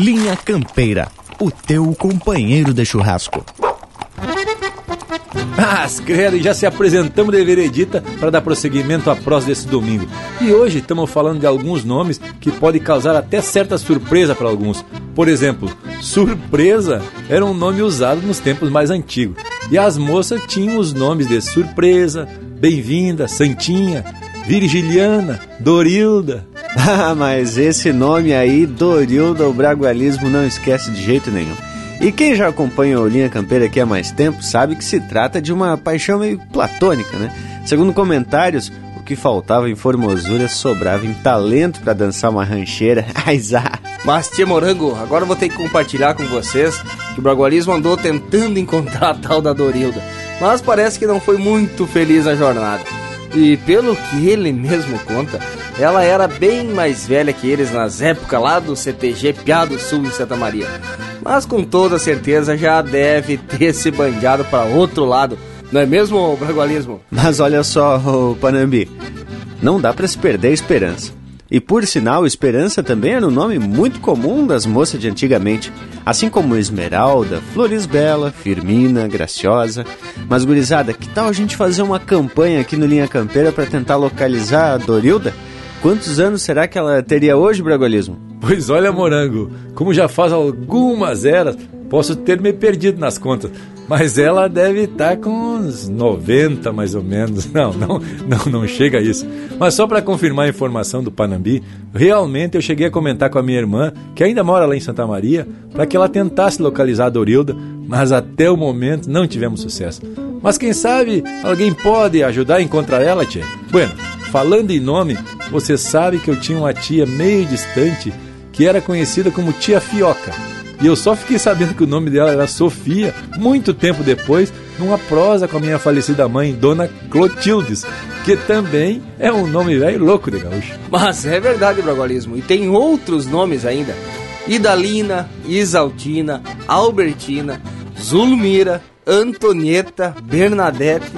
Linha Campeira, o teu companheiro de churrasco. Mas, credo, já se apresentamos de veredita para dar prosseguimento à prosa desse domingo. E hoje estamos falando de alguns nomes que podem causar até certa surpresa para alguns. Por exemplo, Surpresa era um nome usado nos tempos mais antigos. E as moças tinham os nomes de Surpresa, Bem-vinda, Santinha, Virgiliana, Dorilda. Ah, mas esse nome aí, Dorilda, o bragualismo não esquece de jeito nenhum. E quem já acompanha o Linha Campeira aqui há mais tempo sabe que se trata de uma paixão meio platônica, né? Segundo comentários, o que faltava em formosura sobrava em talento para dançar uma rancheira. Aizá! Mas, tia Morango, agora vou ter que compartilhar com vocês que o Bragualismo andou tentando encontrar a tal da Dorilda. Mas parece que não foi muito feliz a jornada. E pelo que ele mesmo conta, ela era bem mais velha que eles nas épocas lá do CTG Piado Sul em Santa Maria. Mas com toda certeza já deve ter se bandeado para outro lado. Não é mesmo, Bragualismo? Mas olha só, Panambi, não dá para se perder a esperança. E por sinal, Esperança também era um nome muito comum das moças de antigamente, assim como Esmeralda, Florisbela, Firmina, Graciosa. Mas gurizada, que tal a gente fazer uma campanha aqui no Linha Campeira para tentar localizar a Dorilda? Quantos anos será que ela teria hoje, Bragualismo? Pois olha, Morango, como já faz algumas eras, posso ter me perdido nas contas. Mas ela deve estar com uns 90 mais ou menos. Não, não, não, não chega a isso. Mas só para confirmar a informação do Panambi, realmente eu cheguei a comentar com a minha irmã, que ainda mora lá em Santa Maria, para que ela tentasse localizar a Dorilda, mas até o momento não tivemos sucesso. Mas quem sabe alguém pode ajudar a encontrar ela, tia? Bueno, falando em nome, você sabe que eu tinha uma tia meio distante que era conhecida como Tia Fioca. E eu só fiquei sabendo que o nome dela era Sofia muito tempo depois, numa prosa com a minha falecida mãe, Dona Clotildes, que também é um nome velho louco de gaúcho. Mas é verdade, Bragualismo. E tem outros nomes ainda. Idalina, Isaltina, Albertina, Zulmira, Antonieta, Bernadette,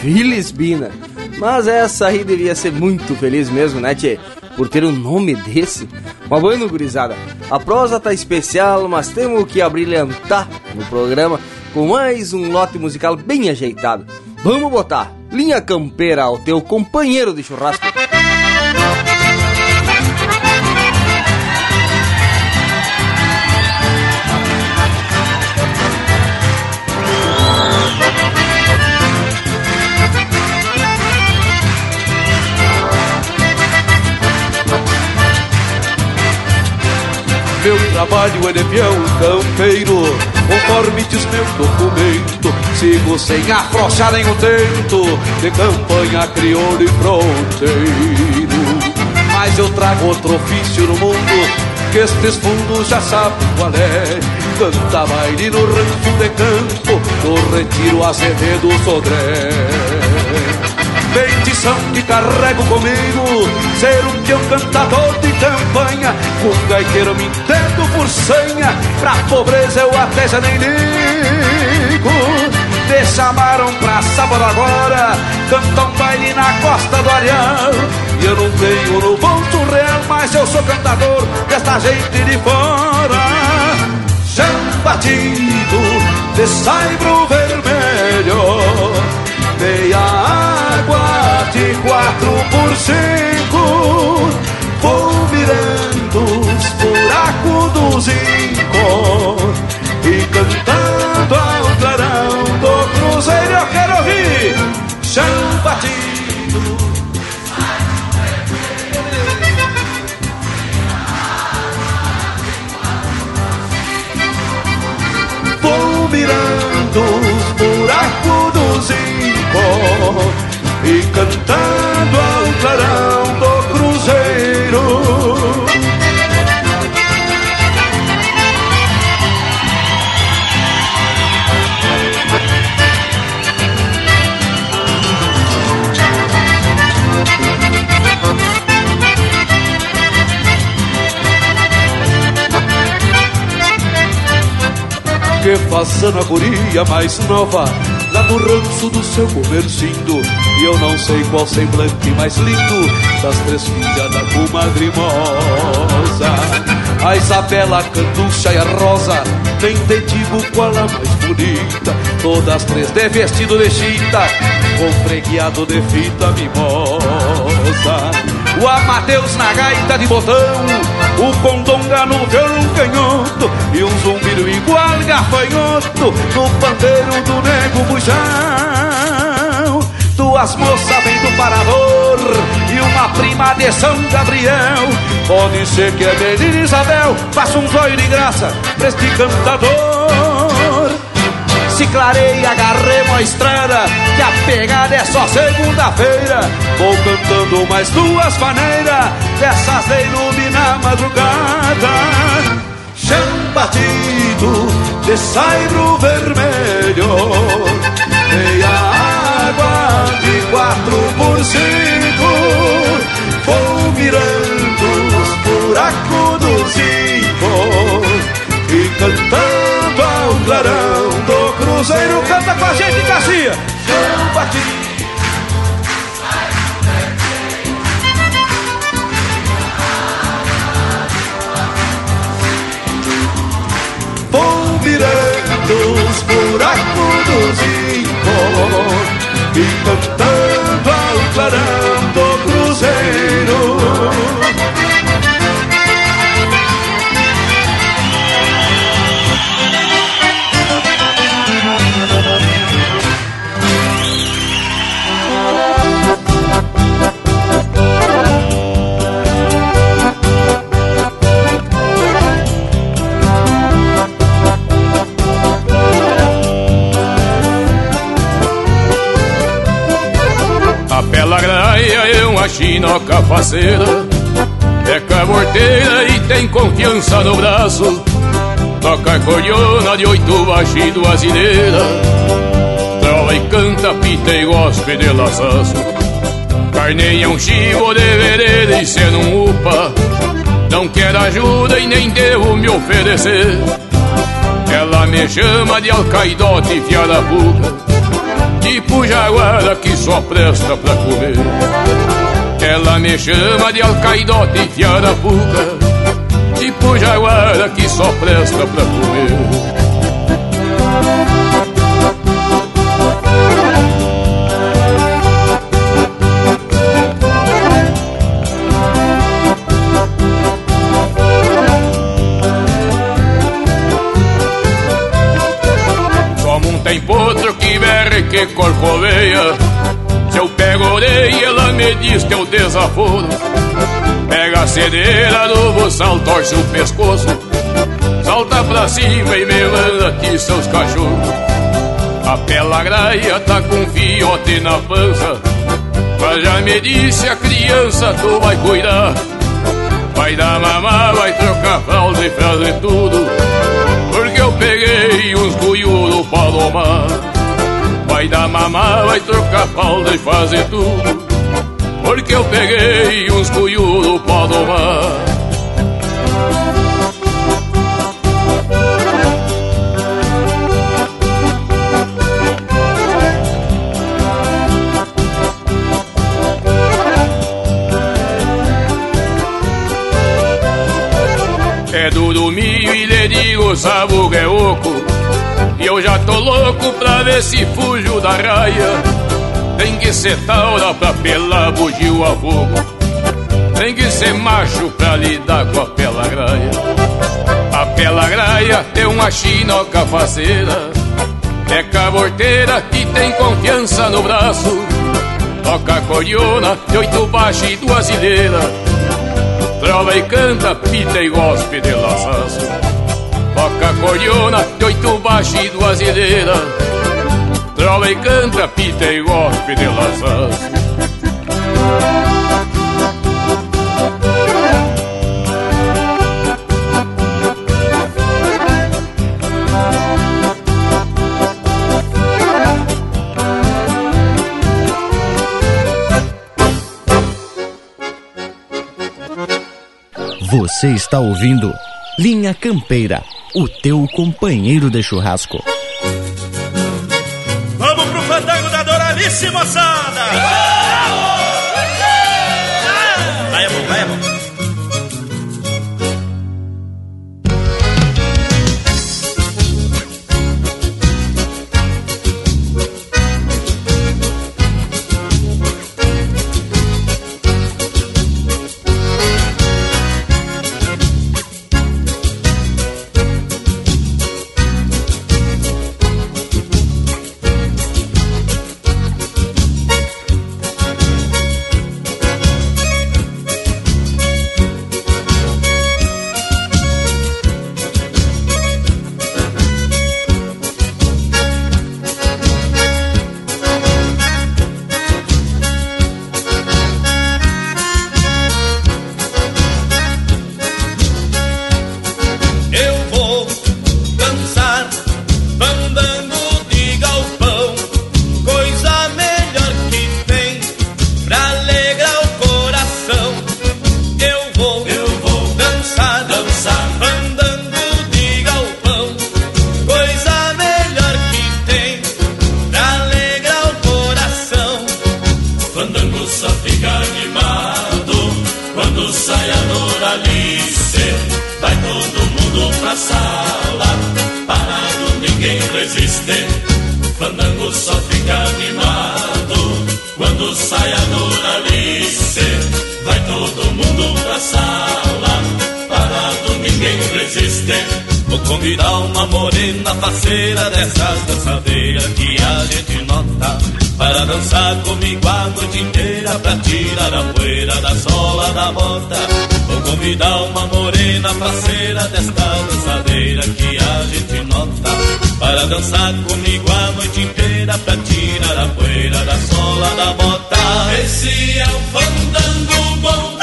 Filisbina. Mas essa aí devia ser muito feliz mesmo, né, Tchê? Por ter um nome desse. Uma boa gurizada. A prosa tá especial, mas temos que abrilhantar no programa com mais um lote musical bem ajeitado. Vamos botar Linha Campeira ao teu companheiro de churrasco. Meu trabalho é de peão campeiro. Conforme diz meu documento Sigo sem afrouxar nenhum tento De campanha crioulo e fronteiro. Mas eu trago outro ofício no mundo Que estes fundos já sabem qual é. Canta baile no rancho de campo No retiro Azevedo Sodré Bendição que carrego comigo Ser um peão cantador de campanha. Com gaiteiro me entendo por senha Pra pobreza eu até já nem ligo. Me chamaram pra sábado agora Cantar um baile na costa do Areal E eu não tenho no bolso real Mas eu sou cantador desta gente de fora. Chão batido de saibro e cantando ao clarão do cruzeiro. que faça na guria mais nova Lá no ranço do seu comercindo. E eu não sei qual semblante mais lindo Das três filhas da comadre A Isabela, a Canducha e a Rosa Nem te digo qual a mais bonita. Todas três de vestido de chita Com fregueado de fita mimosa. O Amadeus na gaita de botão, o Condonga no violão canhoto e um zumbido igual gafanhoto no pandeiro do nego buchão. Duas moças vêm do Parador e uma prima de São Gabriel. Pode ser que a menina Isabel faça um zóio de graça pra este cantador se clareia, agarremos a estrada, que a pegada é só segunda-feira. Vou cantando mais duas maneiras, dessas de iluminar a madrugada. Chão batido de saibro vermelho, meia água de quatro por cinco. Vou mirando os buracos do zinco e cantando ao clarão Cruzeiro canta com a gente, Garcia. Eu bati. Buracos do zinco e cantando ao clarão do Cruzeiro. Chinoca faceira É caborteira e tem confiança no braço. Toca cordiona de oito baixo e duas ideiras. Trova e canta, pita e gospe de laçaço. Carneia um chivo de vereda e cê não upa. Não quer ajuda e nem devo me oferecer. Ela me chama de alcaidote e fiada puca Tipo jaguara que só presta pra comer ela me chama de alcaidote e fiarapuca Tipo jaguara que só presta pra comer. Como um tem potro que berre que corcoveia me diz o desaforo. Pega a cedeira do buçal, torce o pescoço. Salta pra cima e me manda aqui seus cachorros. A pela graia tá com fiote na pança. Mas já me disse a criança, tu vai cuidar. Vai dar mamar, vai trocar fralda e fazer tudo. Porque eu peguei uns cuiudos pra domar. Vai dar mamar, vai trocar falda e fazer tudo Porque eu peguei uns cunhudos pra domar É do domingo e lhe digo, sabe o que é oco. E eu já tô louco pra ver se fujo da raia Tem que ser taura pra pelar bugio a fogo. Tem que ser macho pra lidar com a pela graia A pela graia tem uma chinoca faceira. É caborteira que tem confiança no braço. Toca cordiona de oito baixos e duas ilheiras Trova e canta, pita e gospe de laçaço. Toca cordiona de oito baixo e duas ilheiras trova e canta, pita e golpe de laçaço. Você está ouvindo Linha Campeira, o teu companheiro de churrasco. Da douradíssima parceira dessas dançadeiras que a gente nota. Para dançar comigo a noite inteira Pra tirar a poeira da sola da bota. Vou convidar uma morena parceira desta dançadeira que a gente nota. Para dançar comigo a noite inteira Pra tirar a poeira da sola da bota. Esse é o fandango bom,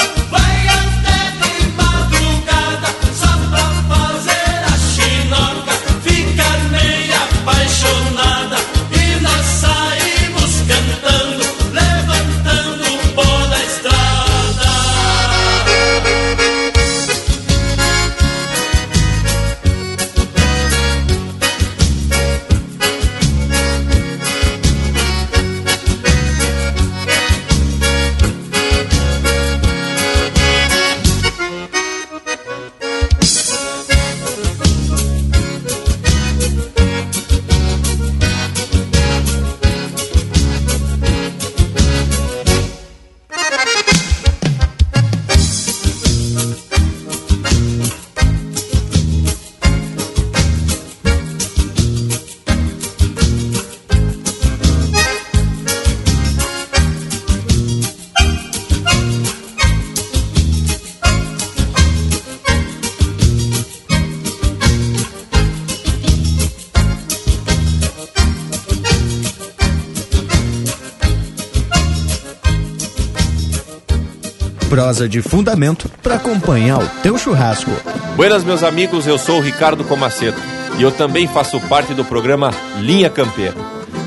Prosa de fundamento para acompanhar o teu churrasco. Buenas, meus amigos, eu sou o Ricardo Comaceto e eu também faço parte do programa Linha Campeira.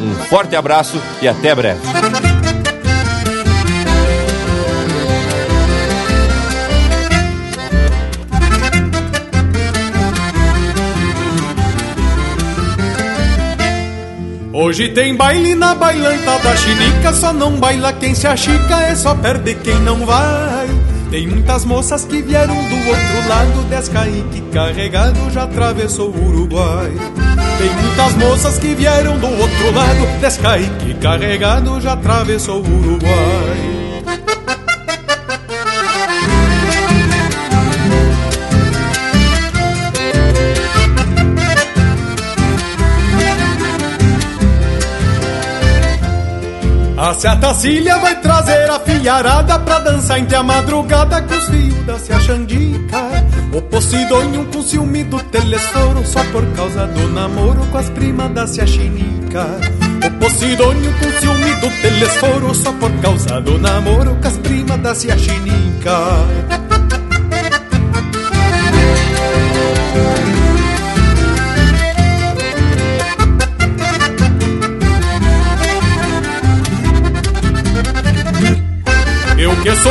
Um forte abraço e até breve. Hoje tem baile na bailanta da chinica, só não baila quem se achica, é só perde quem não vai. Tem muitas moças que vieram do outro lado, Descaíque carregado já atravessou o Uruguai. Tem muitas moças que vieram do outro lado, Descaíque carregado já atravessou o Uruguai. A Tacília vai trazer a filharada pra dançar entre a madrugada com os fios da Cia Xandica. O Posidônio com ciúme do telesforo só por causa do namoro com as primas da Cia Chinica. O Posidônio com ciúme do telesforo Só por causa do namoro com as primas da Ciaxinica Eu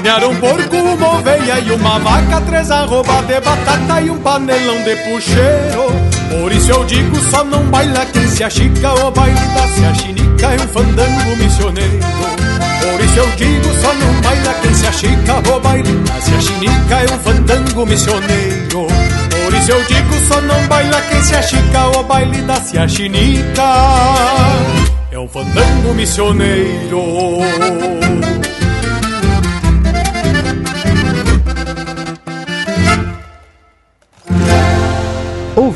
Carnearam um porco, uma oveia e uma vaca Três arroba de batata e um panelão de puxeiro. Por isso eu digo, só não baila quem se achica O baile da se achinica é um fandango missioneiro. Por isso eu digo, só não baila quem se achica O baile da se achinica é um fandango missioneiro. Por isso eu digo, só não baila quem se achica O baile da se achinica é um fandango missioneiro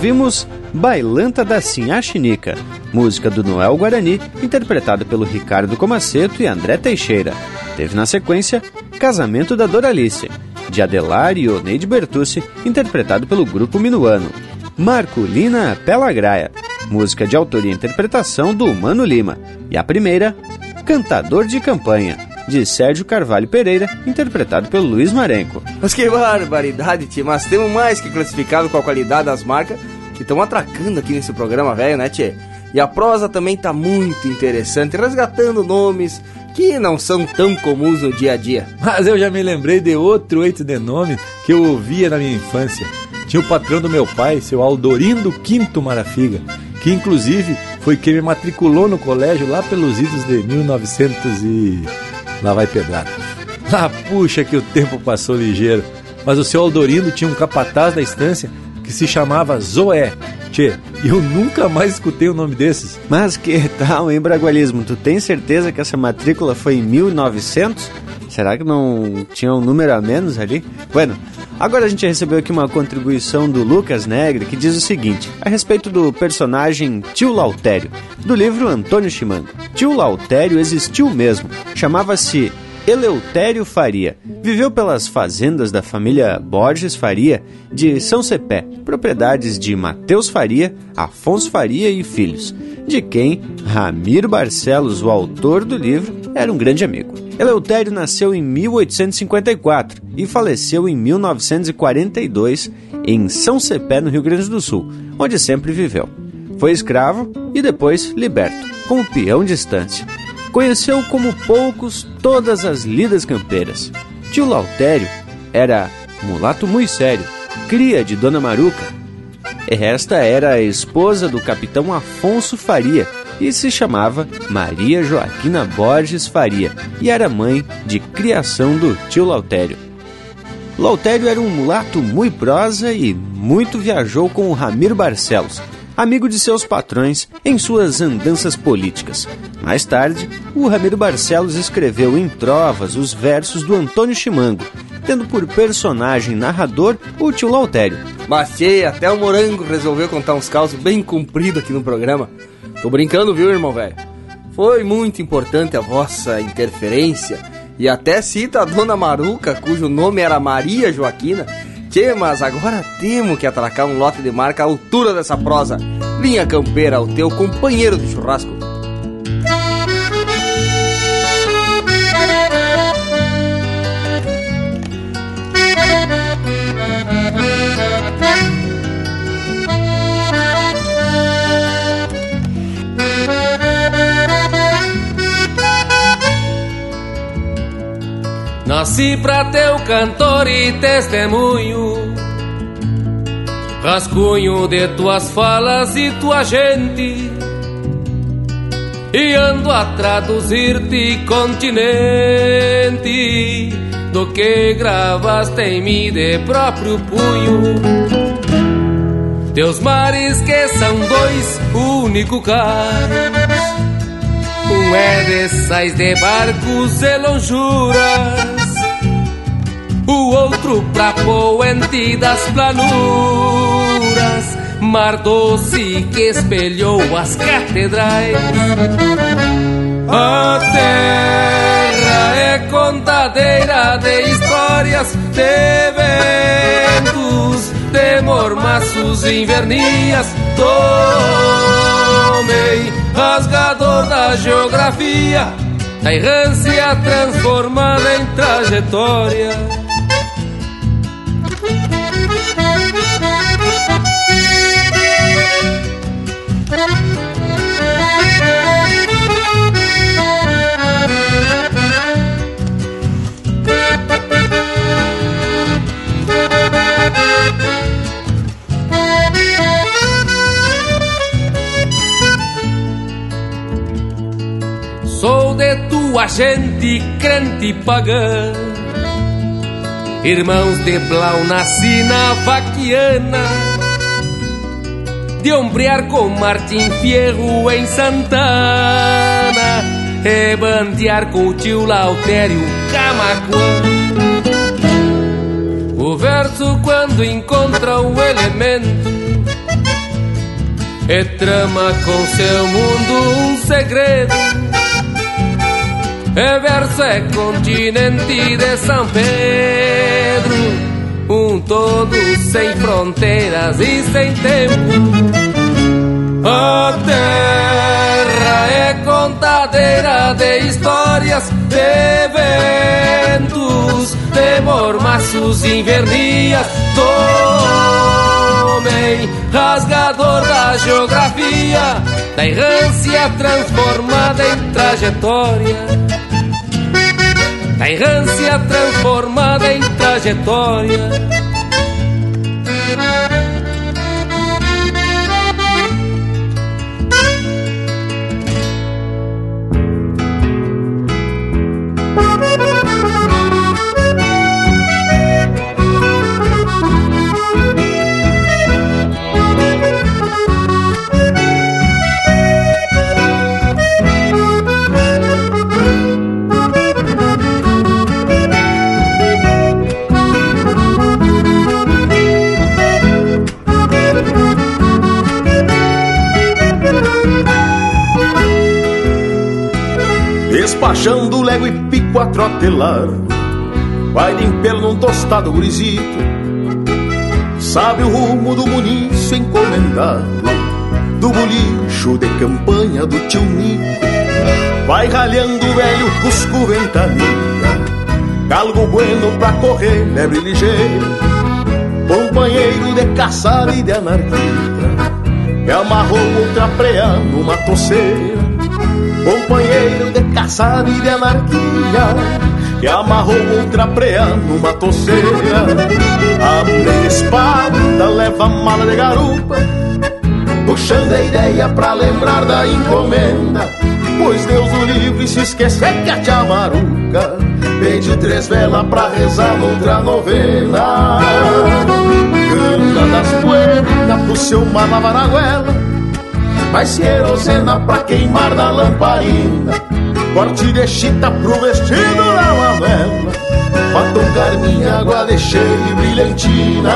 Ouvimos Bailanta da Sinhachinica, música do Noel Guarani, interpretada pelo Ricardo Comaceto e André Teixeira. Teve na sequência Casamento da Doralice, de Adelar e Oneide Bertucci, interpretado pelo grupo Minuano. Marculina Pelagraia, música de autoria e interpretação do Mano Lima. E a primeira, Cantador de Campanha, de Sérgio Carvalho Pereira, interpretado pelo Luiz Marenco. Mas que barbaridade, Tia. Mas temos mais que classificado com a qualidade das marcas que estão atracando aqui nesse programa, velho, né, Tia? E a prosa também tá muito interessante, resgatando nomes que não são tão comuns no dia a dia. Mas eu já me lembrei de outro oito de nome que eu ouvia na minha infância. Tinha o patrão do meu pai, seu Aldorindo Quinto Marafiga, que inclusive foi quem me matriculou no colégio lá pelos idos de 1900 e... lá vai pedrada. Ah, puxa que o tempo passou ligeiro. Mas o seu Aldorindo tinha um capataz da estância que se chamava Zoé. Tchê, eu nunca mais escutei o nome desses. Mas que tal, hein, Bragualismo? Tu tem certeza que essa matrícula foi em 1900? Será que não tinha um número a menos ali? Bueno, agora a gente recebeu aqui uma contribuição do Lucas Negre que diz o seguinte, a respeito do personagem Tio Lautério, do livro Antônio Chimango. Tio Lautério existiu mesmo, chamava-se Eleutério Faria. Viveu pelas fazendas da família Borges Faria de São Cepé, propriedades de Mateus Faria, Afonso Faria e filhos, de quem Ramiro Barcelos, o autor do livro, era um grande amigo. Eleutério nasceu em 1854 e faleceu em 1942 em São Cepé, no Rio Grande do Sul, onde sempre viveu. Foi escravo e depois liberto, como peão de estância. Conheceu como poucos todas as lidas campeiras. Tio Lautério era mulato muito sério, cria de Dona Maruca. Esta era a esposa do capitão Afonso Faria e se chamava Maria Joaquina Borges Faria e era mãe de criação do tio Lautério. Lautério era um mulato muito prosa e muito viajou com o Ramiro Barcelos, amigo de seus patrões em suas andanças políticas. Mais tarde, o Ramiro Barcelos escreveu em trovas os versos do Antônio Chimango, tendo por personagem narrador o tio Lautério. Tchê, até o Morango resolveu contar uns causos bem compridos aqui no programa. Tô brincando, viu, irmão velho? Foi muito importante a vossa interferência e até cita a dona Maruca, cujo nome era Maria Joaquina. Tchê, mas agora temos que atracar um lote de marca à altura dessa prosa. Linha Campeira, o teu companheiro de churrasco. Nasci pra teu cantor e testemunho, rascunho de tuas falas e tua gente, e ando a traduzir-te continente do que gravaste em mim de próprio punho. Teus mares que são dois único caros Um é de sais de barcos e lonjuras O outro pra poente das planuras Mar doce que espelhou as catedrais. A terra é contadeira de histórias de ventos de mormaços invernias. Tomei rasgador da geografia Da errância transformada em trajetória tua gente crente pagã Irmãos de Blau nasci na vaquiana. De ombrear com Martim Fierro em Santana. E bandear com o tio Lautério Camacuã. O verso quando encontra o elemento e trama com seu mundo um segredo é verso é continente de São Pedro, um todo sem fronteiras e sem tempo. A terra é contadeira de histórias, de ventos, de mormaços invernias. Tomei rasgador da geografia, da errância transformada em trajetória da errância transformada em trajetória. Despachando lego e pico a trotelar. Vai de pelo num tostado gurizito. Sabe o rumo do munício encomendado Do bolicho de campanha do tio Nico. Vai ralhando o velho cusco ventania Galgo bueno pra correr, lebre ligeiro Companheiro de caçada e de anarquia Me amarrou outra preá numa toceira Companheiro de caçada e de anarquia Que amarrou outra preá numa toceira a espada, leva mala de garupa Puxando a ideia pra lembrar da encomenda. Pois Deus o livre se esquecer que a tia Maruca Pede três velas pra rezar noutra novena. Canta das poeiras pro seu mar lavar a goela Vai se erosena pra queimar na lamparina. Corte de chita pro vestido da novela Pra tocar minha água de cheia e brilhantina.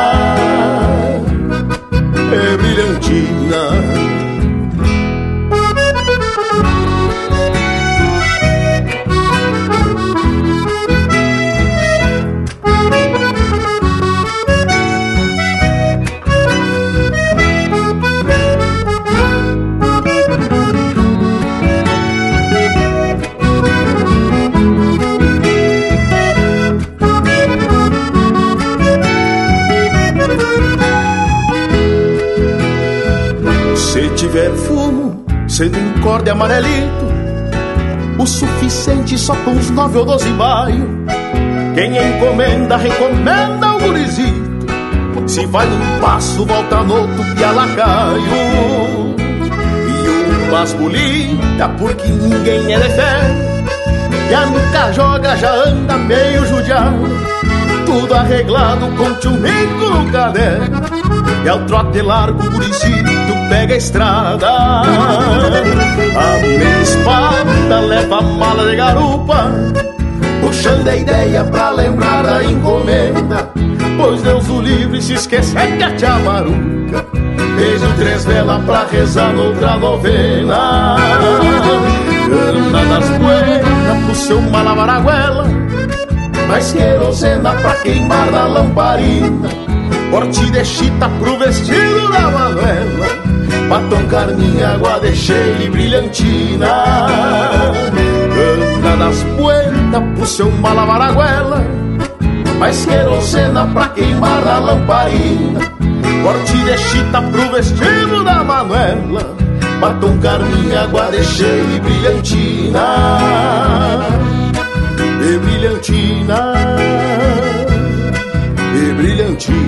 É brilhantina tiver fumo, sendo um corde amarelito, o suficiente só com uns nove ou doze maio, Quem encomenda, recomenda o gurizito. Se vai um passo, volta no outro, pialacaio. E o masculina, porque ninguém é de fé. E a nunca joga, já anda meio judiado Tudo arreglado com tchumico no caderno E ao trote largo, o guricito pega a estrada. A minha espada leva a mala de garupa Puxando a ideia pra lembrar da encomenda. Pois Deus o livre se esquecer que a tia maruca Fez o três velas pra rezar noutra novena. Anda das buenas pro seu malavaraguela Mais querosena pra queimar na lamparina Corte de chita pro vestido da Manuela Batom carminha, água de cheia e brilhantina. Anda das buenas pro seu malavaraguela Mais querosena pra queimar na lamparina. Corte de chita pro vestido da Manuela Batom, carminha, água de cheia e brilhantina. E brilhantina. E brilhantina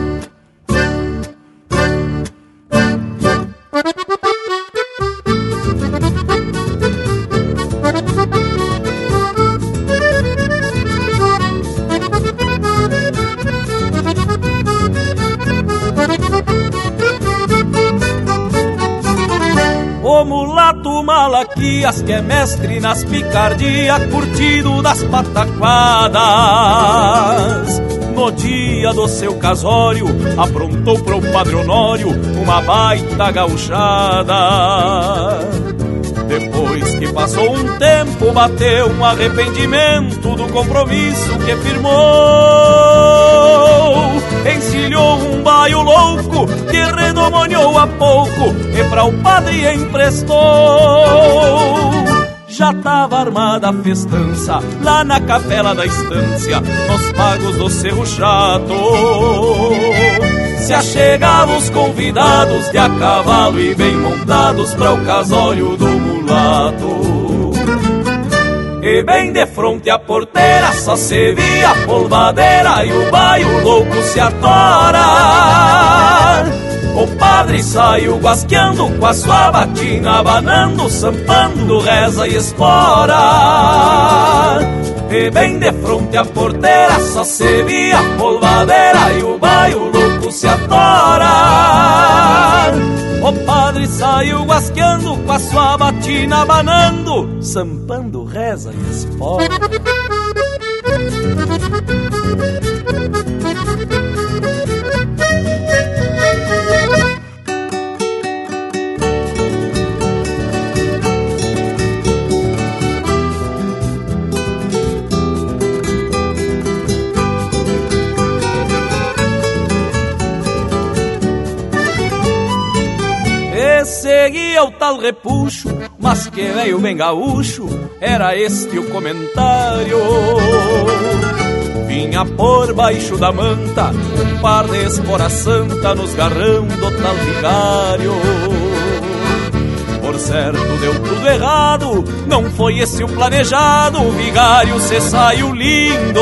Malaquias que é mestre nas picardias, curtido das pataquadas. No dia do seu casório, aprontou pro Padre Honório uma baita gauchada. Depois que passou um tempo, bateu um arrependimento do compromisso que firmou. Encilhou um baio louco que redomoniou a pouco e para o padre emprestou. Já tava armada a festança lá na capela da estância, nos pagos do Cerro Chato. Se achegavam os convidados de a cavalo e bem montados para o casório do mulato. E bem de fronte à porteira só se via a polvadeira e o baio louco se atora. O padre saiu guasqueando com a sua batina, abanando, sampando, reza e espora. E bem de fronte à porteira só se via a polvadeira e o baio louco se atora. Saiu guasqueando com a sua batina abanando, sampando, reza e espora. Seguia o tal repuxo, mas que veio bem gaúcho, era este o comentário. Vinha por baixo da manta, um par de espora santa nos garrão do tal vigário. Por certo deu tudo errado, não foi esse o planejado, o vigário se saiu lindo.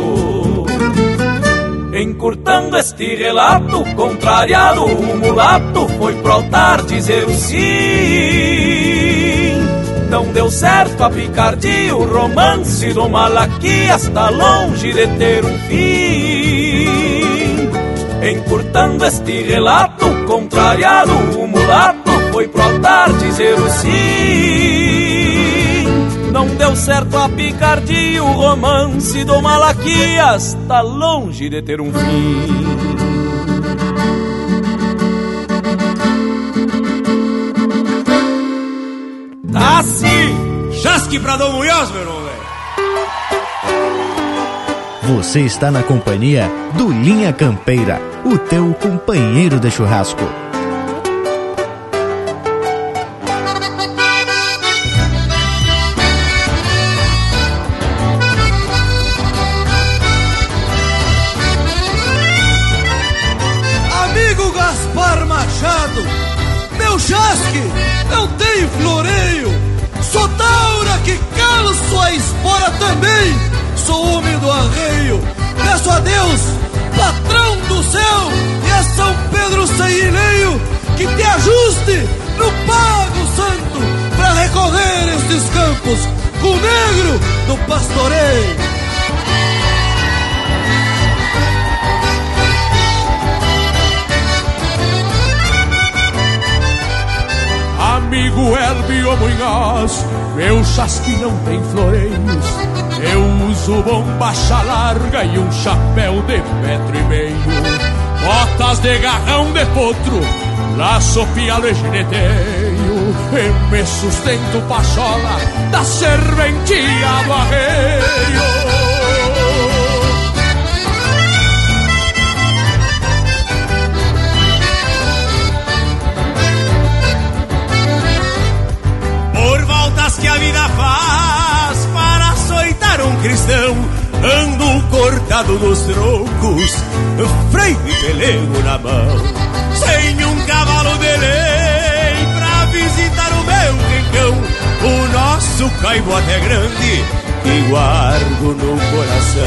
Encurtando este relato, contrariado, o mulato foi pro altar dizer o sim. Não deu certo a picardia, o romance do Malaquias está longe de ter um fim. Encurtando este relato, contrariado, o mulato foi pro altar dizer o sim. Não deu certo a picardia, o romance do Malaquias tá longe de ter um fim. Tá assim, chasque pra Dom Munhoz, meu irmão. Você está na companhia do Linha Campeira, o teu companheiro de churrasco. Do pastoreio. Amigo Elbio Munhoz, meu chasque não tem floreios. Eu uso bombacha larga e um chapéu de metro e meio. Botas de garrão de potro, laço pialo e gineteio. E me sustento pachola da serventia do arreio. Por voltas que a vida faz para açoitar um cristão, ando cortado nos troncos, freio e pelego na mão, o nosso caibote é grande que guardo no coração.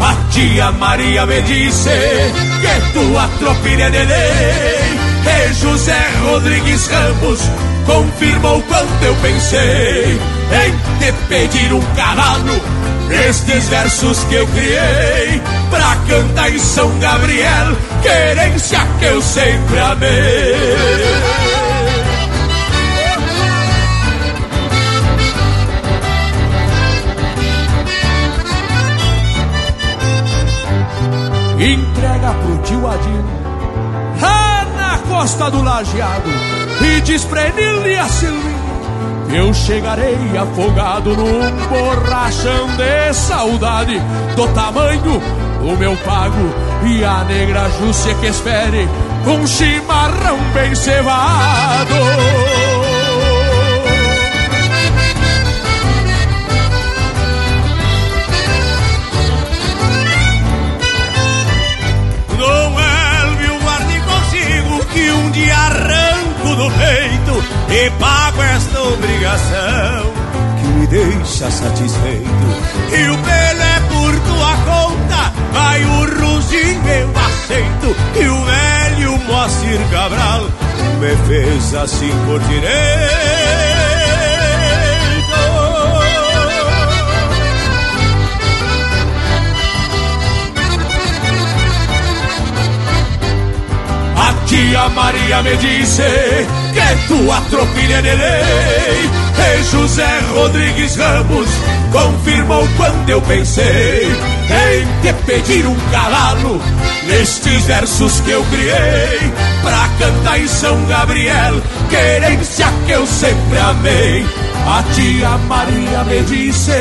A tia Maria me disse que tua tropilha é de lei. E José Rodrigues Ramos confirmou quanto eu pensei em te pedir um cavalo. Estes versos que eu criei pra cantar em São Gabriel, querência que eu sempre amei. entrega pro tio Adir lá na costa do lajeado e diz pra ele e a Silvinha que eu chegarei afogado num borrachão de saudade do tamanho do meu pago e a negra Júcia que espere com chimarrão bem cevado. E pago esta obrigação que me deixa satisfeito. E o pelo é por tua conta, vai o ruzinho eu aceito. E o velho Moacir Cabral me fez assim por direito. A tia Maria me disse que tua tropilha é de lei. E José Rodrigues Ramos confirmou quando eu pensei em te pedir um cavalo nestes versos que eu criei pra cantar em São Gabriel, querência que eu sempre amei. A tia Maria me disse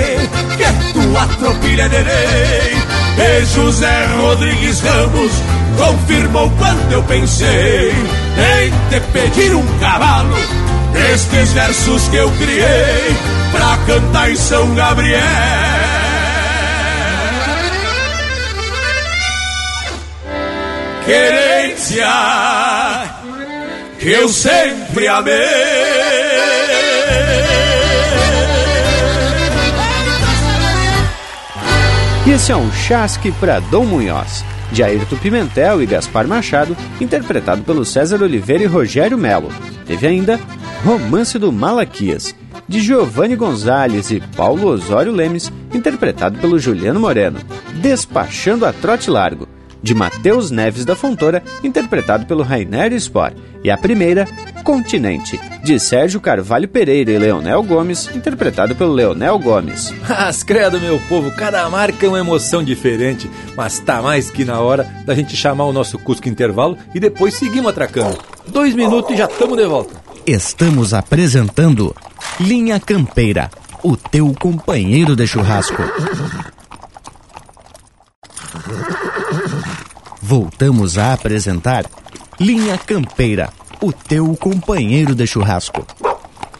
que é de lei. E José Rodrigues Ramos confirmou quando eu pensei em te pedir um cavalo. Estes versos que eu criei pra cantar em São Gabriel. Querência que eu sempre amei. Esse é um chasque para Dom Munhoz, de Ayrton Pimentel e Gaspar Machado, interpretado pelo César Oliveira e Rogério Melo. Teve ainda Romance do Malaquias, de Giovanni Gonzalez e Paulo Osório Lemes, interpretado pelo Juliano Moreno. Despachando a Trote Largo, de Matheus Neves da Fontoura, interpretado pelo Rainer Spor, e a primeira, Continente, de Sérgio Carvalho Pereira e Leonel Gomes, interpretado pelo Leonel Gomes. Mas credo, meu povo, cada marca é uma emoção diferente, mas tá mais que na hora da gente chamar o nosso Cusco Intervalo e depois seguimos atracando. Dois minutos e já estamos de volta. Estamos apresentando Linha Campeira, o teu companheiro de churrasco. Voltamos a apresentar Linha Campeira, o teu companheiro de churrasco.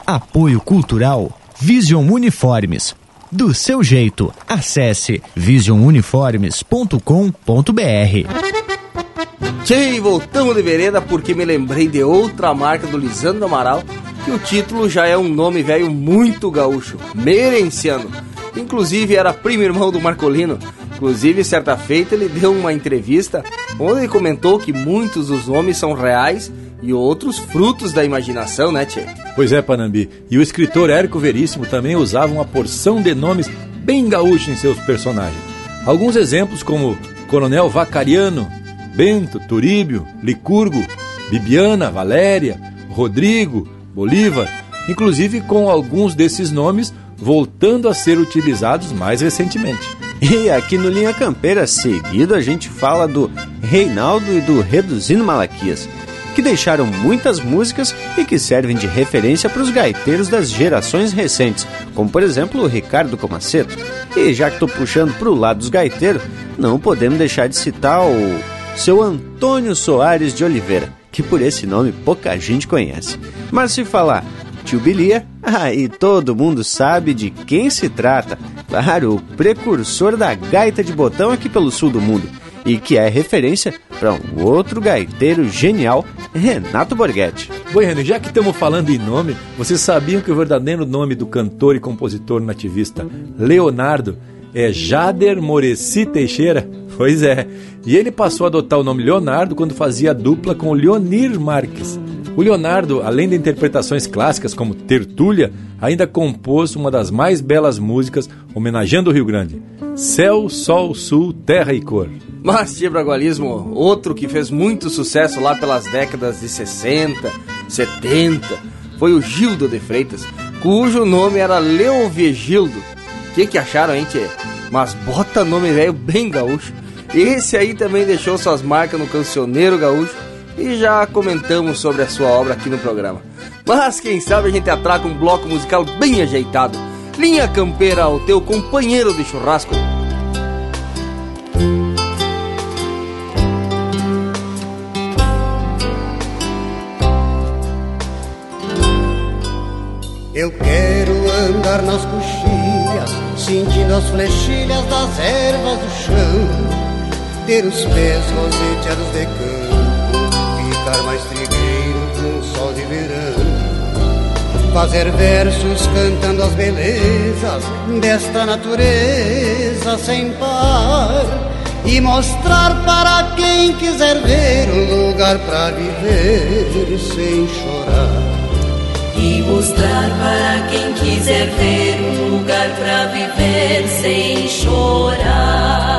Apoio Cultural Vision Uniformes. Do seu jeito, acesse visionuniformes.com.br. Tchê, voltamos de vereda porque me lembrei de outra marca do Lisandro Amaral, que o título já é um nome velho muito gaúcho, merenciano. Inclusive era primo irmão do Marcolino. Inclusive, certa feita, ele deu uma entrevista onde ele comentou que muitos dos nomes são reais e outros frutos da imaginação, né, Tchê? Pois é, Panambi. E o escritor Érico Veríssimo também usava uma porção de nomes bem gaúchos em seus personagens. Alguns exemplos como Coronel Vacariano, Bento, Turíbio, Licurgo, Bibiana, Valéria, Rodrigo, Bolívar, inclusive com alguns desses nomes voltando a ser utilizados mais recentemente. E aqui no Linha Campeira, seguido, a gente fala do Reinaldo e do Reduzindo Malaquias, que deixaram muitas músicas e que servem de referência para os gaiteiros das gerações recentes, como por exemplo o Ricardo Comaceto. E já que estou puxando para o lado dos gaiteiros, não podemos deixar de citar o seu Antônio Soares de Oliveira, que por esse nome pouca gente conhece. Mas se falar tio Bilia, aí todo mundo sabe de quem se trata. Claro, o precursor da gaita de botão aqui pelo sul do mundo. E que é referência para um outro gaiteiro genial, Renato Borghetti. Bueno, já que estamos falando em nome, vocês sabiam que o verdadeiro nome do cantor e compositor nativista Leonardo é Jader Moreci Teixeira? Pois é, e ele passou a adotar o nome Leonardo quando fazia dupla com Leonir Marques. O Leonardo, além de interpretações clássicas como Tertúlia, ainda compôs uma das mais belas músicas homenageando o Rio Grande: Céu, Sol, Sul, Terra e Cor. Mas Tia Bragualismo, outro que fez muito sucesso lá pelas décadas de 60, 70, foi o Gildo de Freitas, cujo nome era Leovegildo. O que, que acharam, hein, tchê? Mas bota nome velho bem gaúcho. Esse aí também deixou suas marcas no cancioneiro gaúcho e já comentamos sobre a sua obra aqui no programa. Mas quem sabe a gente atraca um bloco musical bem ajeitado. Linha Campeira, o teu companheiro de churrasco. Eu quero andar nas coxilhas, sentindo as flechilhas das ervas do chão, ter os pés roseteados de campo, ficar mais trigueiro o sol de verão, fazer versos cantando as belezas desta natureza sem par. E mostrar para quem quiser ver um lugar para viver sem chorar e mostrar para quem quiser ver um lugar para viver sem chorar.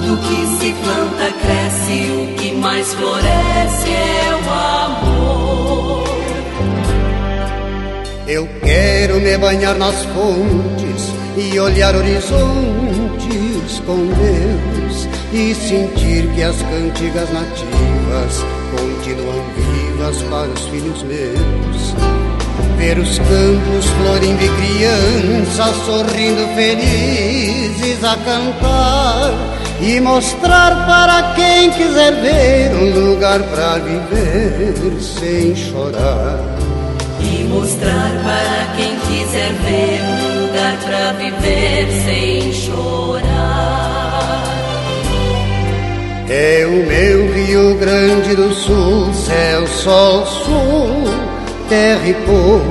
Tudo que se planta cresce, o que mais floresce é o amor. Eu quero me banhar nas fontes e olhar horizontes com Deus e sentir que as cantigas nativas continuam vivas para os filhos meus. Ver os campos florindo e crianças sorrindo felizes a cantar e mostrar para quem quiser ver um lugar para viver sem chorar. E mostrar para quem quiser ver um lugar para viver sem chorar. É o meu Rio Grande do Sul, céu, sol, sul, terra e cor,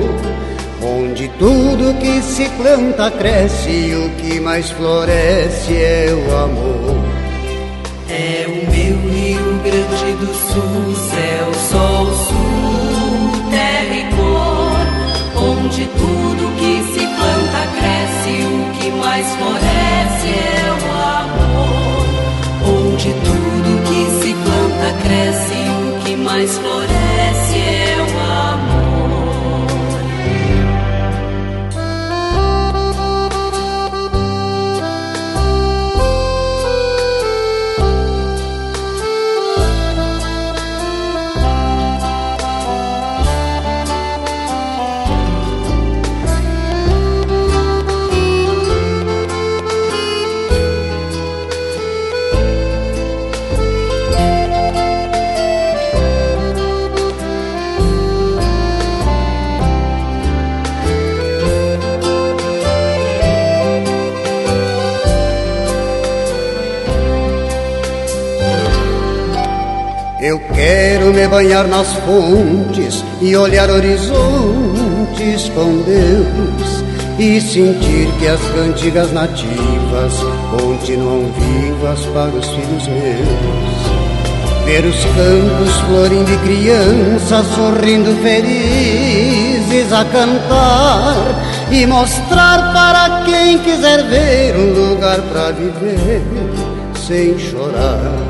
onde tudo que se planta cresce e o que mais floresce é o amor. Banhar nas fontes e olhar horizontes com Deus e sentir que as cantigas nativas continuam vivas para os filhos meus. Ver os campos florindo e crianças sorrindo felizes a cantar e mostrar para quem quiser ver um lugar para viver sem chorar.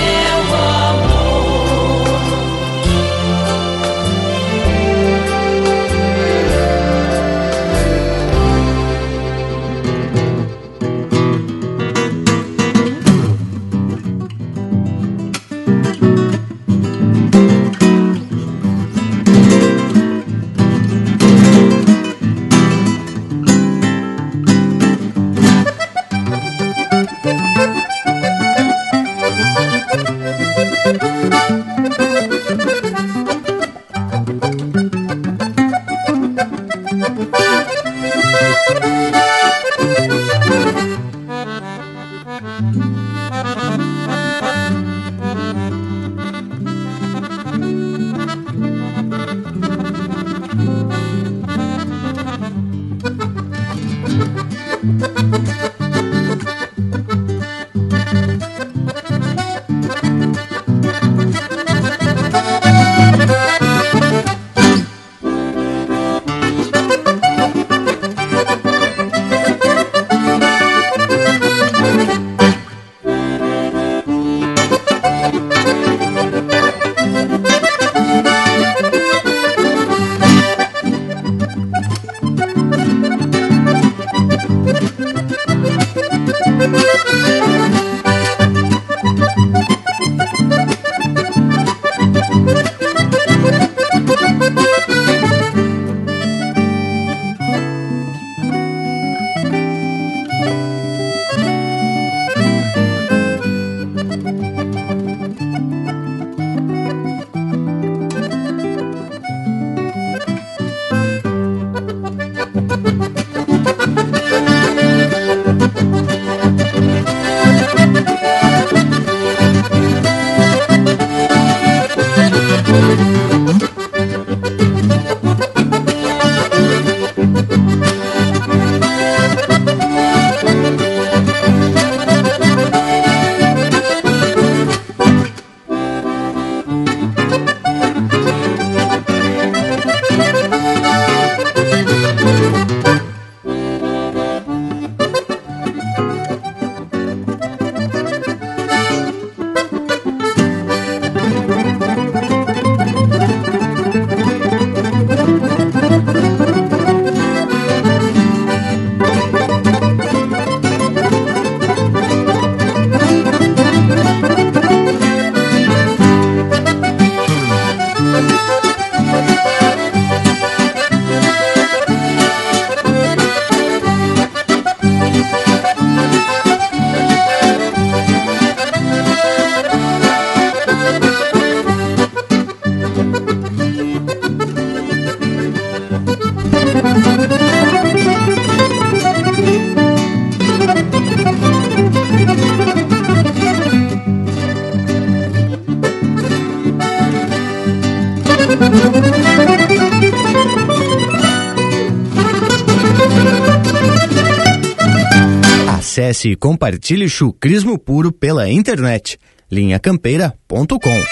Acesse e compartilhe chucrismo puro pela internet. linhacampeira.com Olha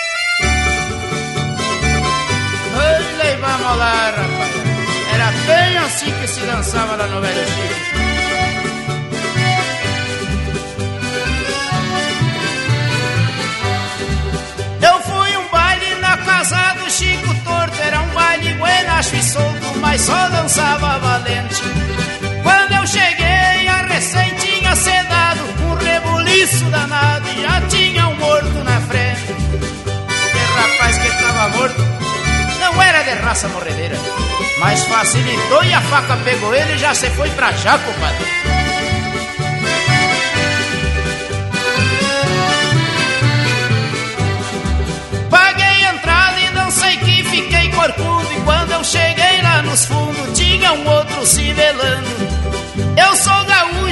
e vamos lá, rapaz. Era bem assim que se dançava lá no Velho Chico. Eu fui um baile na casa do Chico Torto. Era um baile buenacho e solto, mas só dançava valente. Quando eu cheguei, a recém sedado um rebuliço danado e já tinha um morto na frente. Que rapaz que estava morto não era de raça morredeira, mas facilitou e a faca pegou ele e já se foi pra já, compadre. Corcudo E quando eu cheguei lá nos fundos Tinha um outro se velando Eu sou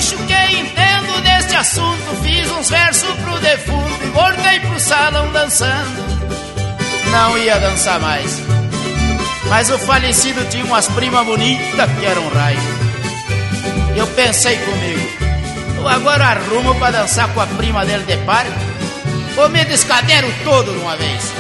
gaúcho que entendo deste assunto Fiz uns versos pro defunto E voltei pro salão dançando. Não ia dançar mais. Mas o falecido tinha umas primas bonitas Que eram raio Eu pensei comigo Eu agora arrumo pra dançar com a prima dele de par ou me descadero todo de uma vez?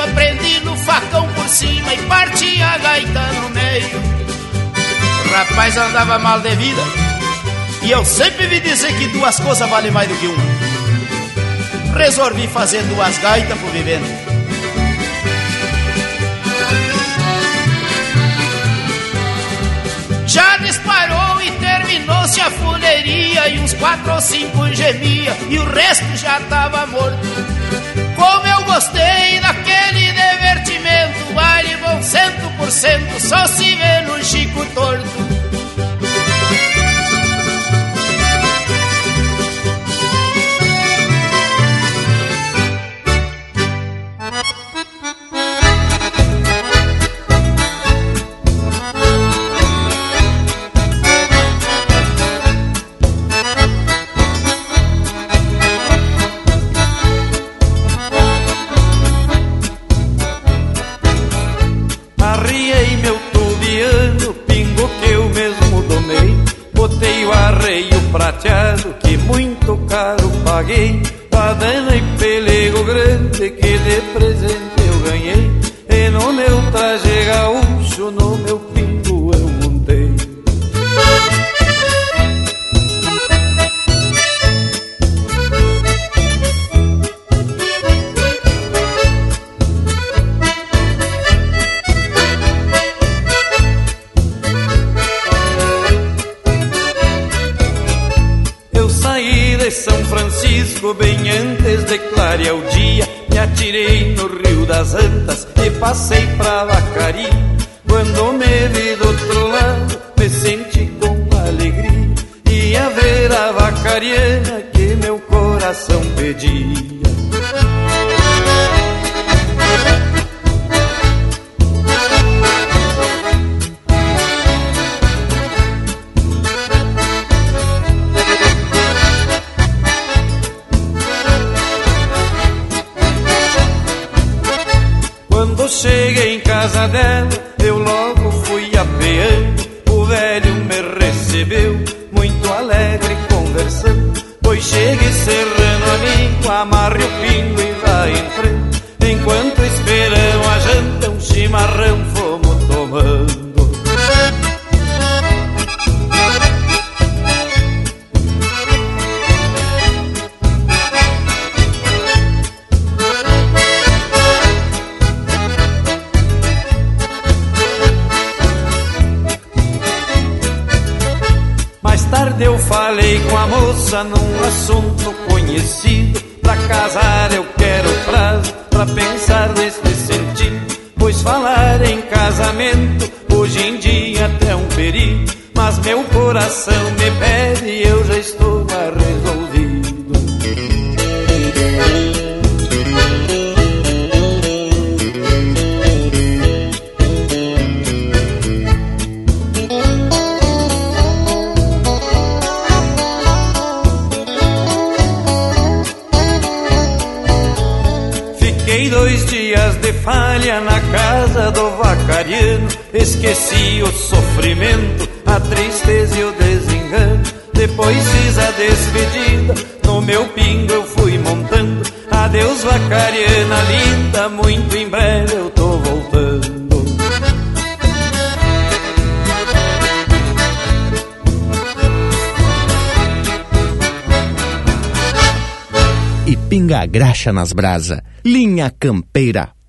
Esgrima, prendi no facão por cima e parti a gaita no meio. O rapaz andava mal de vida e eu sempre vi dizer que duas coisas valem mais do que uma. Resolvi fazer duas gaitas por vivendo. Já disparou e terminou-se a fuleiria E uns quatro ou cinco gemia E o resto já tava morto Como eu gostei daquele divertimento Vale bom cento por cento Só se vê no Chico Torto falha na casa do vacariano. Esqueci o sofrimento, a tristeza e o desengano. Depois fiz a despedida, no meu pingo eu fui montando. Adeus, vacariana linda, muito em breve eu tô voltando. e pinga graxa nas brasa. Linha Campeira,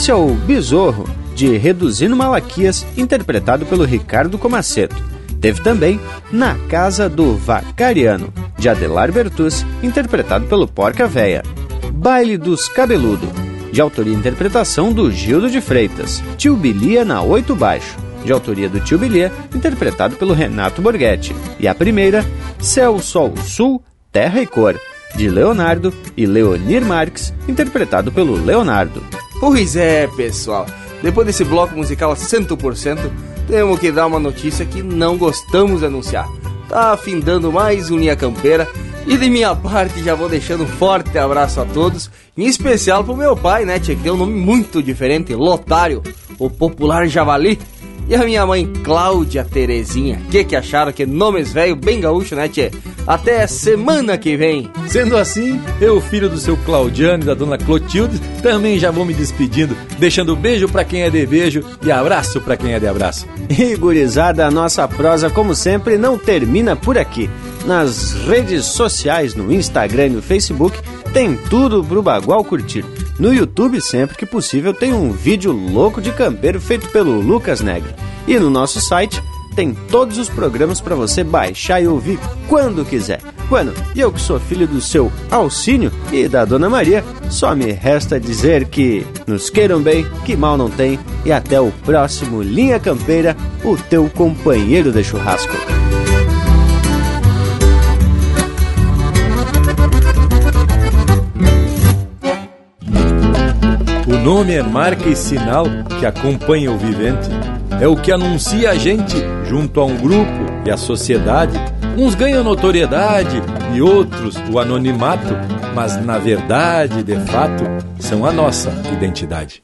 Esse é o Besorro, de Reduzindo Malaquias, interpretado pelo Ricardo Comaceto. Teve também Na Casa do Vacariano, de Adelar Bertus, interpretado pelo Porca Véia. Baile dos Cabeludo, de autoria e interpretação do Gildo de Freitas. Tio Bilia na Oito Baixo, de autoria do Tio Bilia, interpretado pelo Renato Borghetti. E a primeira, Céu, Sol, Sul, Terra e Cor, de Leonardo e Leonir Marques, interpretado pelo Leonardo. Pois é, pessoal. Depois desse bloco musical 100%, temos que dar uma notícia que não gostamos de anunciar. Tá afindando mais um Linha Campeira. E de minha parte, já vou deixando um forte abraço a todos, em especial pro meu pai, né, tia, que tem um nome muito diferente, Lotário, o popular Javali. E a minha mãe, Cláudia Terezinha. Que que acharam? Que nomes velho bem gaúcho, né, tchê? Até semana que vem. Sendo assim, eu, filho do seu Claudiano e da dona Clotilde, também já vou me despedindo, deixando beijo para quem é de beijo e abraço para quem é de abraço. E gurizada, a nossa prosa, como sempre, não termina por aqui. Nas redes sociais, no Instagram e no Facebook, tem tudo pro Bagual curtir. No YouTube, sempre que possível, tem um vídeo louco de campeiro feito pelo Lucas Negro. E no nosso site tem todos os programas para você baixar e ouvir quando quiser. Bueno, eu que sou filho do seu Alcínio e da Dona Maria, só me resta dizer que nos queiram bem, que mal não tem, e até o próximo Linha Campeira, o teu companheiro de churrasco. Nome é marca e sinal que acompanha o vivente. É o que anuncia a gente junto a um grupo e a sociedade. Uns ganham notoriedade e outros o anonimato, mas na verdade, de fato, são a nossa identidade.